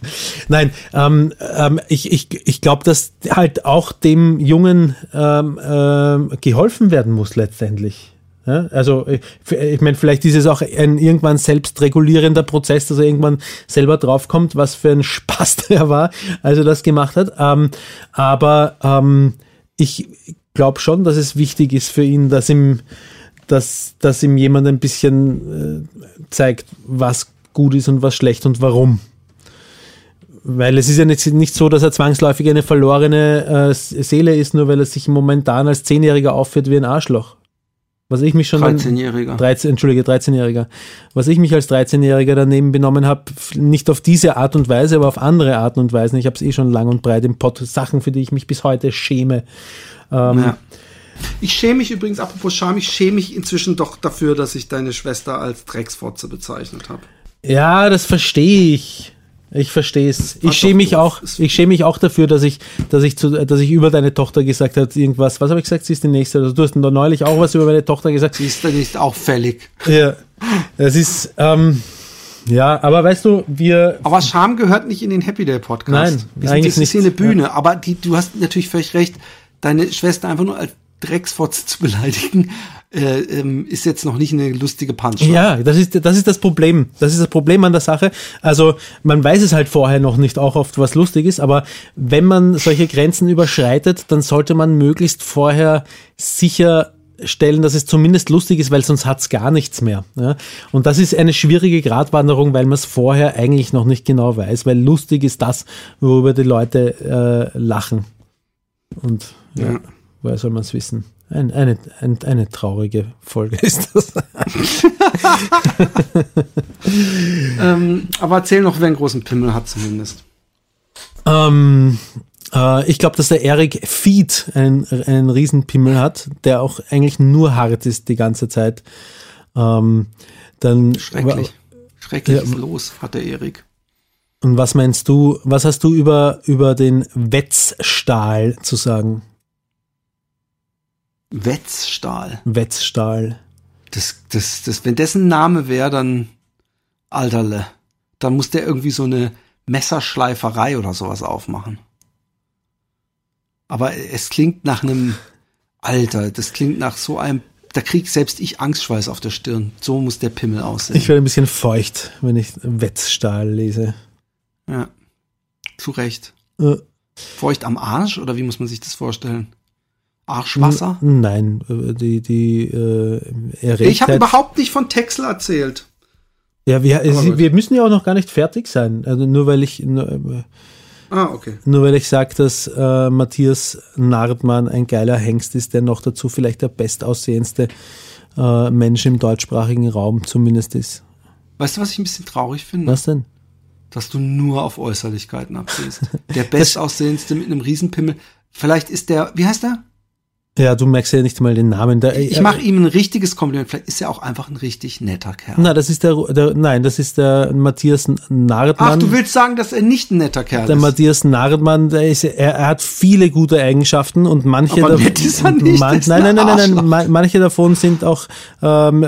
Nein, ähm, ähm, ich, ich, ich glaube, dass halt auch dem Jungen ähm, ähm, geholfen werden muss letztendlich. Ja, also ich, ich meine, vielleicht ist es auch ein irgendwann selbstregulierender Prozess, dass er irgendwann selber draufkommt, was für ein Spaß er war, als er das gemacht hat. Ähm, aber ähm, ich glaube schon, dass es wichtig ist für ihn, dass ihm, dass, dass ihm jemand ein bisschen äh, zeigt, was gut ist und was schlecht und warum. Weil es ist ja nicht, nicht so, dass er zwangsläufig eine verlorene äh, Seele ist, nur weil er sich momentan als Zehnjähriger aufführt wie ein Arschloch. Was ich mich schon 13-Jähriger. 13, Entschuldige, 13-Jähriger. Was ich mich als 13-Jähriger daneben benommen habe, nicht auf diese Art und Weise, aber auf andere Art und Weisen. Ich habe es eh schon lang und breit im Pott. Sachen, für die ich mich bis heute schäme. Ähm, Ja. Ich schäme mich übrigens, apropos Scham, ich schäme mich inzwischen doch dafür, dass ich deine Schwester als Drecksfotze bezeichnet habe. Ja, das verstehe ich. Ich verstehe es. Ich schäme mich auch, ich schäme mich auch dafür, dass ich, dass ich zu, dass ich über deine Tochter gesagt habe, irgendwas. Was habe ich gesagt? Sie ist die nächste. Also du hast da neulich auch was über meine Tochter gesagt. Sie ist da nicht auffällig. Ja. Es ist, ähm, ja, aber weißt du, wir, Aber Scham gehört nicht in den Happy Day Podcast. Nein, Wir sind, eigentlich das ist hier eine Bühne, aber die, du hast natürlich völlig recht. Deine Schwester einfach nur als Drecksfotze zu beleidigen, äh, ähm, ist jetzt noch nicht eine lustige Punchline. Ja, das ist, das ist das Problem. Das ist das Problem an der Sache. Also, man weiß es halt vorher noch nicht auch oft, was lustig ist, aber wenn man solche Grenzen überschreitet, dann sollte man möglichst vorher sicherstellen, dass es zumindest lustig ist, weil sonst hat's gar nichts mehr. Ja? Und das ist eine schwierige Gratwanderung, weil man es vorher eigentlich noch nicht genau weiß, weil lustig ist das, worüber die Leute äh, lachen. Und ja, Ja. Woher soll man es wissen? Ein, eine, ein, eine traurige Folge ist das. Ähm, aber erzähl noch, wer einen großen Pimmel hat zumindest. Ähm, äh, ich glaube, dass der Eric Feed einen, einen Riesenpimmel hat, der auch eigentlich nur hart ist die ganze Zeit. Ähm, dann Schrecklich. Schreckliches Ja. Los hat der Erik. Und was meinst du, was hast du über, über den Wetzstahl zu sagen? Wetzstahl. Wetzstahl. Das, das, das, wenn dessen Name wäre, dann Alterle. Dann muss der irgendwie so eine Messerschleiferei oder sowas aufmachen. Aber es klingt nach einem Alter, das klingt nach so einem, da krieg selbst ich Angstschweiß auf der Stirn. So muss der Pimmel aussehen. Ich werde ein bisschen feucht, wenn ich Wetzstahl lese. ja. Zu Recht. Äh, Feucht am Arsch oder wie muss man sich das vorstellen? Arschwasser? Nein, äh, die, die äh, Erregtheit. Ich habe überhaupt nicht von Texel erzählt. ja, wir, wir müssen ja auch noch gar nicht fertig sein. Also nur weil ich nur, äh, Ah, okay. Nur weil ich sage, dass äh, Matthias Nardmann ein geiler Hengst ist, der noch dazu vielleicht der bestaussehendste äh, Mensch im deutschsprachigen Raum zumindest ist. Weißt du, was ich ein bisschen traurig finde? Was denn? Dass du nur auf Äußerlichkeiten abziehst. Der bestaussehendste mit einem Riesenpimmel. Vielleicht ist der, wie heißt der? Ja, du merkst ja nicht mal den Namen. Der, Ich mache ihm ein richtiges Kompliment. Vielleicht ist er auch einfach ein richtig netter Kerl. Na, das ist der, der nein, das ist der Matthias Nardmann. Ach, du willst sagen, dass er nicht ein netter Kerl der ist? Matthias Nardmann, der ist, er, er hat viele gute Eigenschaften und manche Aber dav- nett ist er nicht, man, nein, ein nein, nein, nein, manche davon sind auch ähm, äh,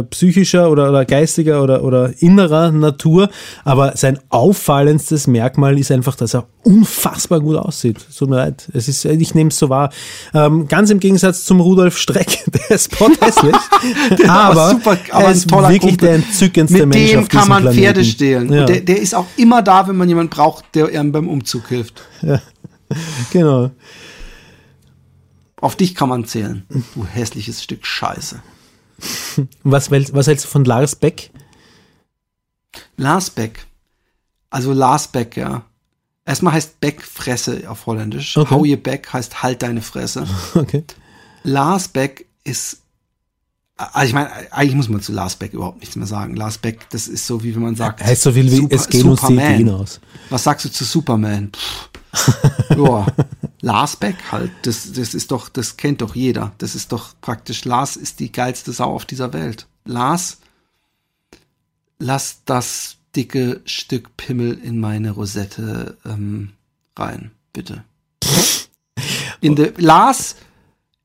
äh, psychischer oder, oder geistiger oder, oder innerer Natur, aber sein auffallendstes Merkmal ist einfach, dass er unfassbar gut aussieht. So mir leid, es ist, ich nehme es so wahr. Ähm, ganz im Gegensatz zum Rudolf Streck, der ist potthässlich, aber, super, aber er ist wirklich Kumpel. der entzückendste Mit Mensch dem auf kann diesem man Planeten. Pferde stehlen. Ja. Der, der ist auch immer da, wenn man jemanden braucht, der einem beim Umzug hilft. genau. Auf dich kann man zählen. Du hässliches Stück Scheiße. Was, was hältst du von Lars Beck? Lars Beck. Also Lars Beck, ja. Erstmal heißt Beck Fresse auf Holländisch. Okay. Hau je Beck heißt halt deine Fresse. Okay. Lars Beck ist, also ich meine, eigentlich muss man zu Lars Beck überhaupt nichts mehr sagen. Lars Beck, das ist so, wie wenn man sagt. Heißt so viel wie, Super- es gehen uns die Superman. Ideen aus. Was sagst du zu Superman? Ja, Lars Beck halt. Das, das ist doch, das kennt doch jeder. Das ist doch praktisch, Lars ist die geilste Sau auf dieser Welt. Lars, lass das dicke Stück Pimmel in meine Rosette ähm, rein, bitte. In the, Lars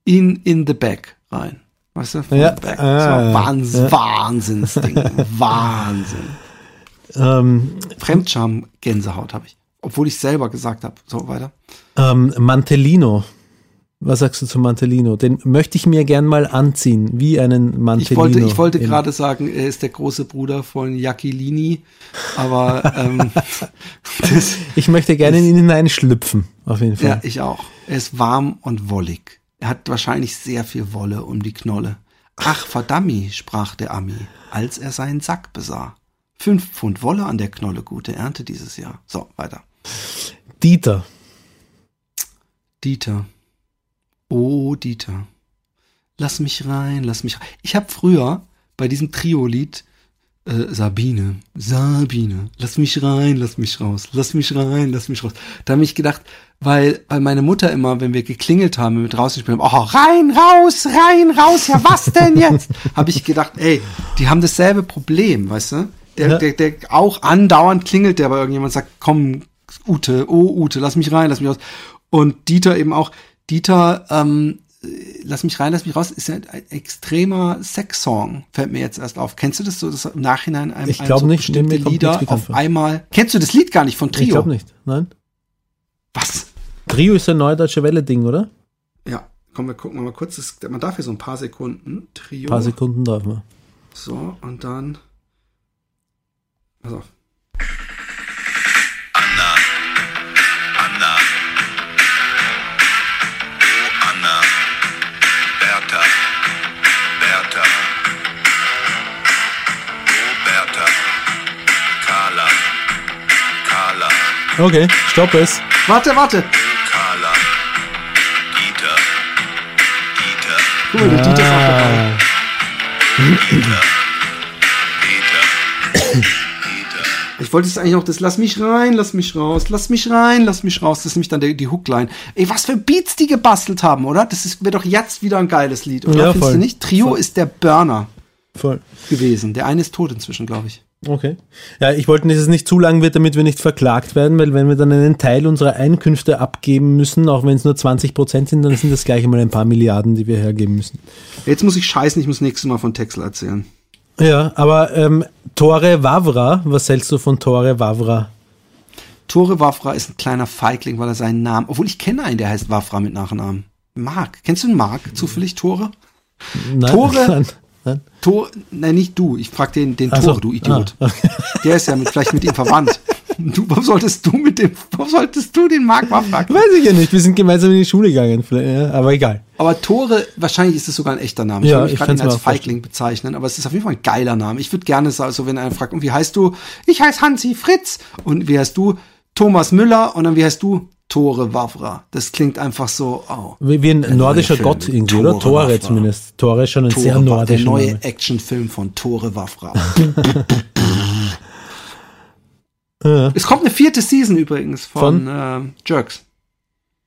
in, in the back rein. Weißt du? Ja, back. ah, das war ja. Wahns, Ja. Wahnsinnsding. Wahnsinn. Ähm, Fremdscham, Gänsehaut habe ich. Obwohl ich selber gesagt habe. So, weiter. ähm, Mantellino. Was sagst du zu Mantellino? Den möchte ich mir gern mal anziehen, wie einen Mantellino. Ich wollte, ich wollte gerade sagen, er ist der große Bruder von Jacqueline, aber ähm, das, Ich möchte gerne in ihn hineinschlüpfen, auf jeden Fall. ja, ich auch. Er ist warm und wollig. Er hat wahrscheinlich sehr viel Wolle um die Knolle. Ach, verdammi, sprach der Ami, als er seinen Sack besah. Fünf Pfund Wolle an der Knolle, gute Ernte dieses Jahr. So, weiter. Dieter. Dieter. Oh, Dieter. Lass mich rein, lass mich rein. Ich habe früher bei diesem Trio-Lied äh, Sabine, Sabine, lass mich rein, lass mich raus, lass mich rein, lass mich raus. Da habe ich gedacht, weil, weil meine Mutter immer, wenn wir geklingelt haben, wenn wir draußen spielen, oh, rein, raus, rein, raus, ja, was denn jetzt? habe ich gedacht, ey, die haben dasselbe Problem, weißt du? Der, Ja. der, der auch andauernd klingelt, der bei irgendjemand sagt, komm, Ute, oh Ute, lass mich rein, lass mich raus. Und Dieter eben auch, Dieter, ähm, äh, lass mich rein, lass mich raus, ist ja ein extremer Sexsong, fällt mir jetzt erst auf. Kennst du das so, dass im Nachhinein einem, Ich einem so nicht, bestimmte Lieder auf einmal, kennst du das Lied gar nicht von Trio? Ich glaube nicht. Nein? Was? Trio ist ein neue deutsche Welle-Ding, oder? Ja, komm, wir gucken mal kurz, das, man darf hier so ein paar Sekunden, Trio. Ein paar Sekunden darf man. So, und dann, pass auf. Okay, stopp es. Warte, warte. Carla, Dieter, Dieter, Guck mal, der Dieter ist auch dabei. Ah, Peter, Peter, Peter. Ich wollte jetzt eigentlich noch das Lass mich rein, lass mich raus, lass mich rein, lass mich raus. Das ist nämlich dann der, die Hookline. Ey, was für Beats die gebastelt haben, oder? Das wäre doch jetzt wieder ein geiles Lied, oder? Ja, Findest voll. du nicht? Trio Voll. ist der Burner voll. gewesen. Der eine ist tot inzwischen, glaube ich. Okay. Ja, ich wollte, dass es nicht zu lang wird, damit wir nicht verklagt werden, weil wenn wir dann einen Teil unserer Einkünfte abgeben müssen, auch wenn es nur 20 Prozent sind, dann sind das gleich mal ein paar Milliarden, die wir hergeben müssen. Jetzt muss ich scheißen, ich muss nächstes Mal von Texel erzählen. Ja, aber ähm, Tore Wavra, was hältst du von Tore Wavra? Tore Wafra ist ein kleiner Feigling, weil er seinen Namen, obwohl ich kenne einen, der heißt Wafra mit Nachnamen. Mark. Kennst du einen Mark? Zufällig Tore? Nein, Tore? Nein, nein. Tor, nein, nicht du. Ich frag den, den Ach so. Tore, du Idiot. Ah, okay. Der ist ja mit, vielleicht mit ihm verwandt. Du, warum solltest du mit dem, warum solltest du den Mark Wafra Weiß ich ja nicht, wir sind gemeinsam in die Schule gegangen, ja, aber egal. Aber Tore, wahrscheinlich ist es sogar ein echter Name. Ja, würde mich ich gerade ihn als. Feigling bezeichnen, aber es ist auf jeden Fall ein geiler Name. Ich würde gerne sagen, so wenn einer fragt, und wie heißt du? Ich heiße Hansi Fritz. Und wie heißt du? Thomas Müller. Und dann wie heißt du? Tore Wavra. Das klingt einfach so, oh. Wie, wie ein nordischer Gott irgendwie, oder? Tore Tore Wafra. zumindest. Tore ist schon ein sehr Tore, der nordischer neue Name. Actionfilm von Tore Wafra. Ja. es kommt eine vierte Season übrigens von, äh, Jerks.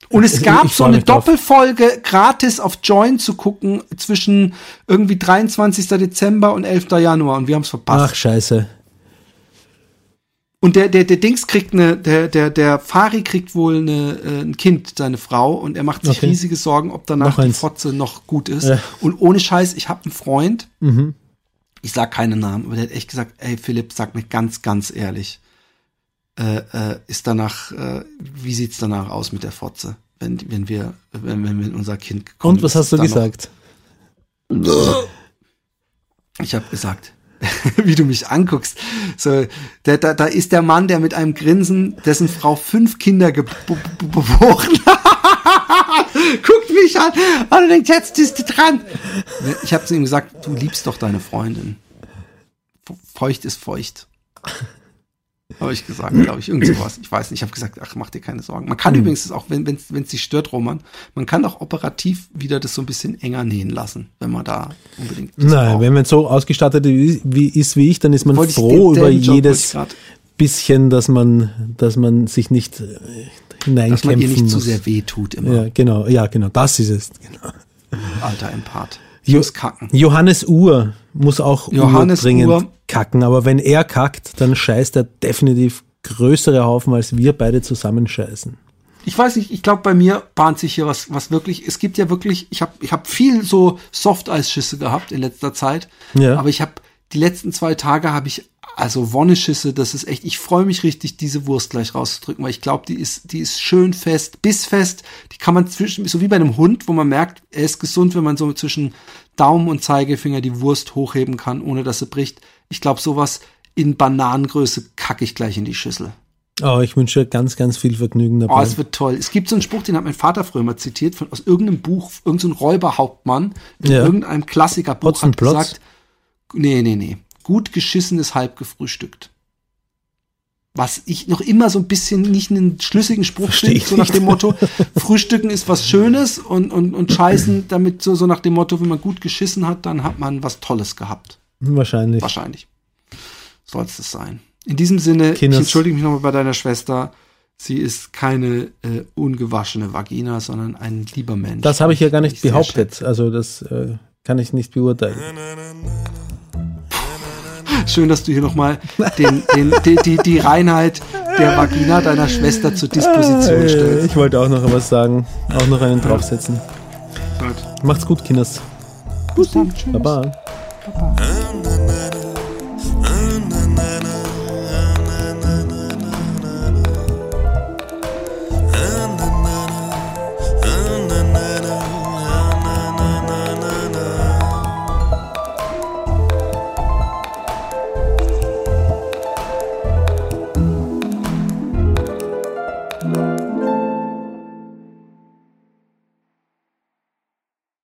Und es Ich- gab ich so freu eine mich drauf. Doppelfolge gratis auf Join zu gucken zwischen irgendwie 23. Dezember und 11. Januar und wir haben es verpasst. Ach, scheiße. Und der, der, der Dings kriegt eine, der, der, der Fari kriegt wohl eine, äh, ein Kind, seine Frau, und er macht sich Okay. riesige Sorgen, ob danach Noch die. Fotze noch gut ist. Ja. Und ohne Scheiß, ich habe einen Freund, Mhm. ich sag keinen Namen, aber der hat echt gesagt, ey Philipp, sag mir ganz, ganz ehrlich, äh, äh, ist danach, äh, wie sieht's danach aus mit der Fotze, wenn, wenn wir, wenn, wenn wir unser Kind gekommen Und was ist, hast du dann noch- gesagt? Ich habe gesagt, wie du mich anguckst. So, da, da, da ist der Mann, der mit einem Grinsen, dessen Frau fünf Kinder geboren Guckt mich an und denkt, jetzt ist die dran. Ich habe zu ihm gesagt, du liebst doch deine Freundin. Feucht ist feucht. Habe ich gesagt, glaube ich, irgend sowas. Ich weiß nicht, ich habe gesagt, ach, mach dir keine Sorgen. Man kann Hm. übrigens auch, wenn es wenn es dich stört, Roman, man kann auch operativ wieder das so ein bisschen enger nähen lassen, wenn man da unbedingt Nein, braucht. wenn man so ausgestattet ist wie, ist wie ich, dann ist man Wollte froh über Job jedes bisschen, dass man, dass man sich nicht äh, hineinkämpfen dass man ihr nicht muss. zu sehr wehtut immer. Ja, genau, ja, genau, das ist es. Genau. Alter Empath. Muss kacken. Johannes Uhr muss auch Johannes dringend Uhr. kacken, aber wenn er kackt, dann scheißt er definitiv größere Haufen, als wir beide zusammen scheißen. Ich weiß nicht, ich glaube, bei mir bahnt sich hier was, was wirklich, es gibt ja wirklich, ich habe ich hab viel so Softeisschüsse gehabt in letzter Zeit, Ja. aber ich habe die letzten zwei Tage habe ich also Wonneschüsse, das ist echt, ich freue mich richtig, diese Wurst gleich rauszudrücken, weil ich glaube, die ist, die ist schön fest, bissfest, die kann man zwischen, so wie bei einem Hund, wo man merkt, er ist gesund, wenn man so zwischen Daumen und Zeigefinger die Wurst hochheben kann, ohne dass sie bricht. Ich glaube, sowas in Bananengröße kacke ich gleich in die Schüssel. Oh, ich wünsche ganz, ganz viel Vergnügen Oh, dabei. es wird toll. Es gibt so einen Spruch, den hat mein Vater früher mal zitiert, von, aus irgendeinem Buch, irgendein Räuberhauptmann, in Ja. irgendeinem Klassikerbuch hat Hotzenplotz? gesagt, nee, nee, nee, gut geschissen ist halb gefrühstückt. Was ich noch immer so ein bisschen nicht einen schlüssigen Spruch finde, ich so nach dem Motto, Frühstücken ist was Schönes und, und, und Scheißen damit so, so nach dem Motto, wenn man gut geschissen hat, dann hat man was Tolles gehabt. Wahrscheinlich. Wahrscheinlich. Soll es das sein. In diesem Sinne, Kinders- ich entschuldige mich nochmal bei deiner Schwester. Sie ist keine äh, ungewaschene Vagina, sondern ein lieber Mensch. Das habe ich ja gar nicht behauptet. Also das äh, kann ich nicht beurteilen. Schön, dass du hier nochmal den, den, die, die, die Reinheit der Vagina deiner Schwester zur Disposition Äh, stellst. Ich wollte auch noch was sagen. Auch noch einen draufsetzen. Gut. Macht's gut, Kinders. Bis dann. Tschüss. Baba. Baba.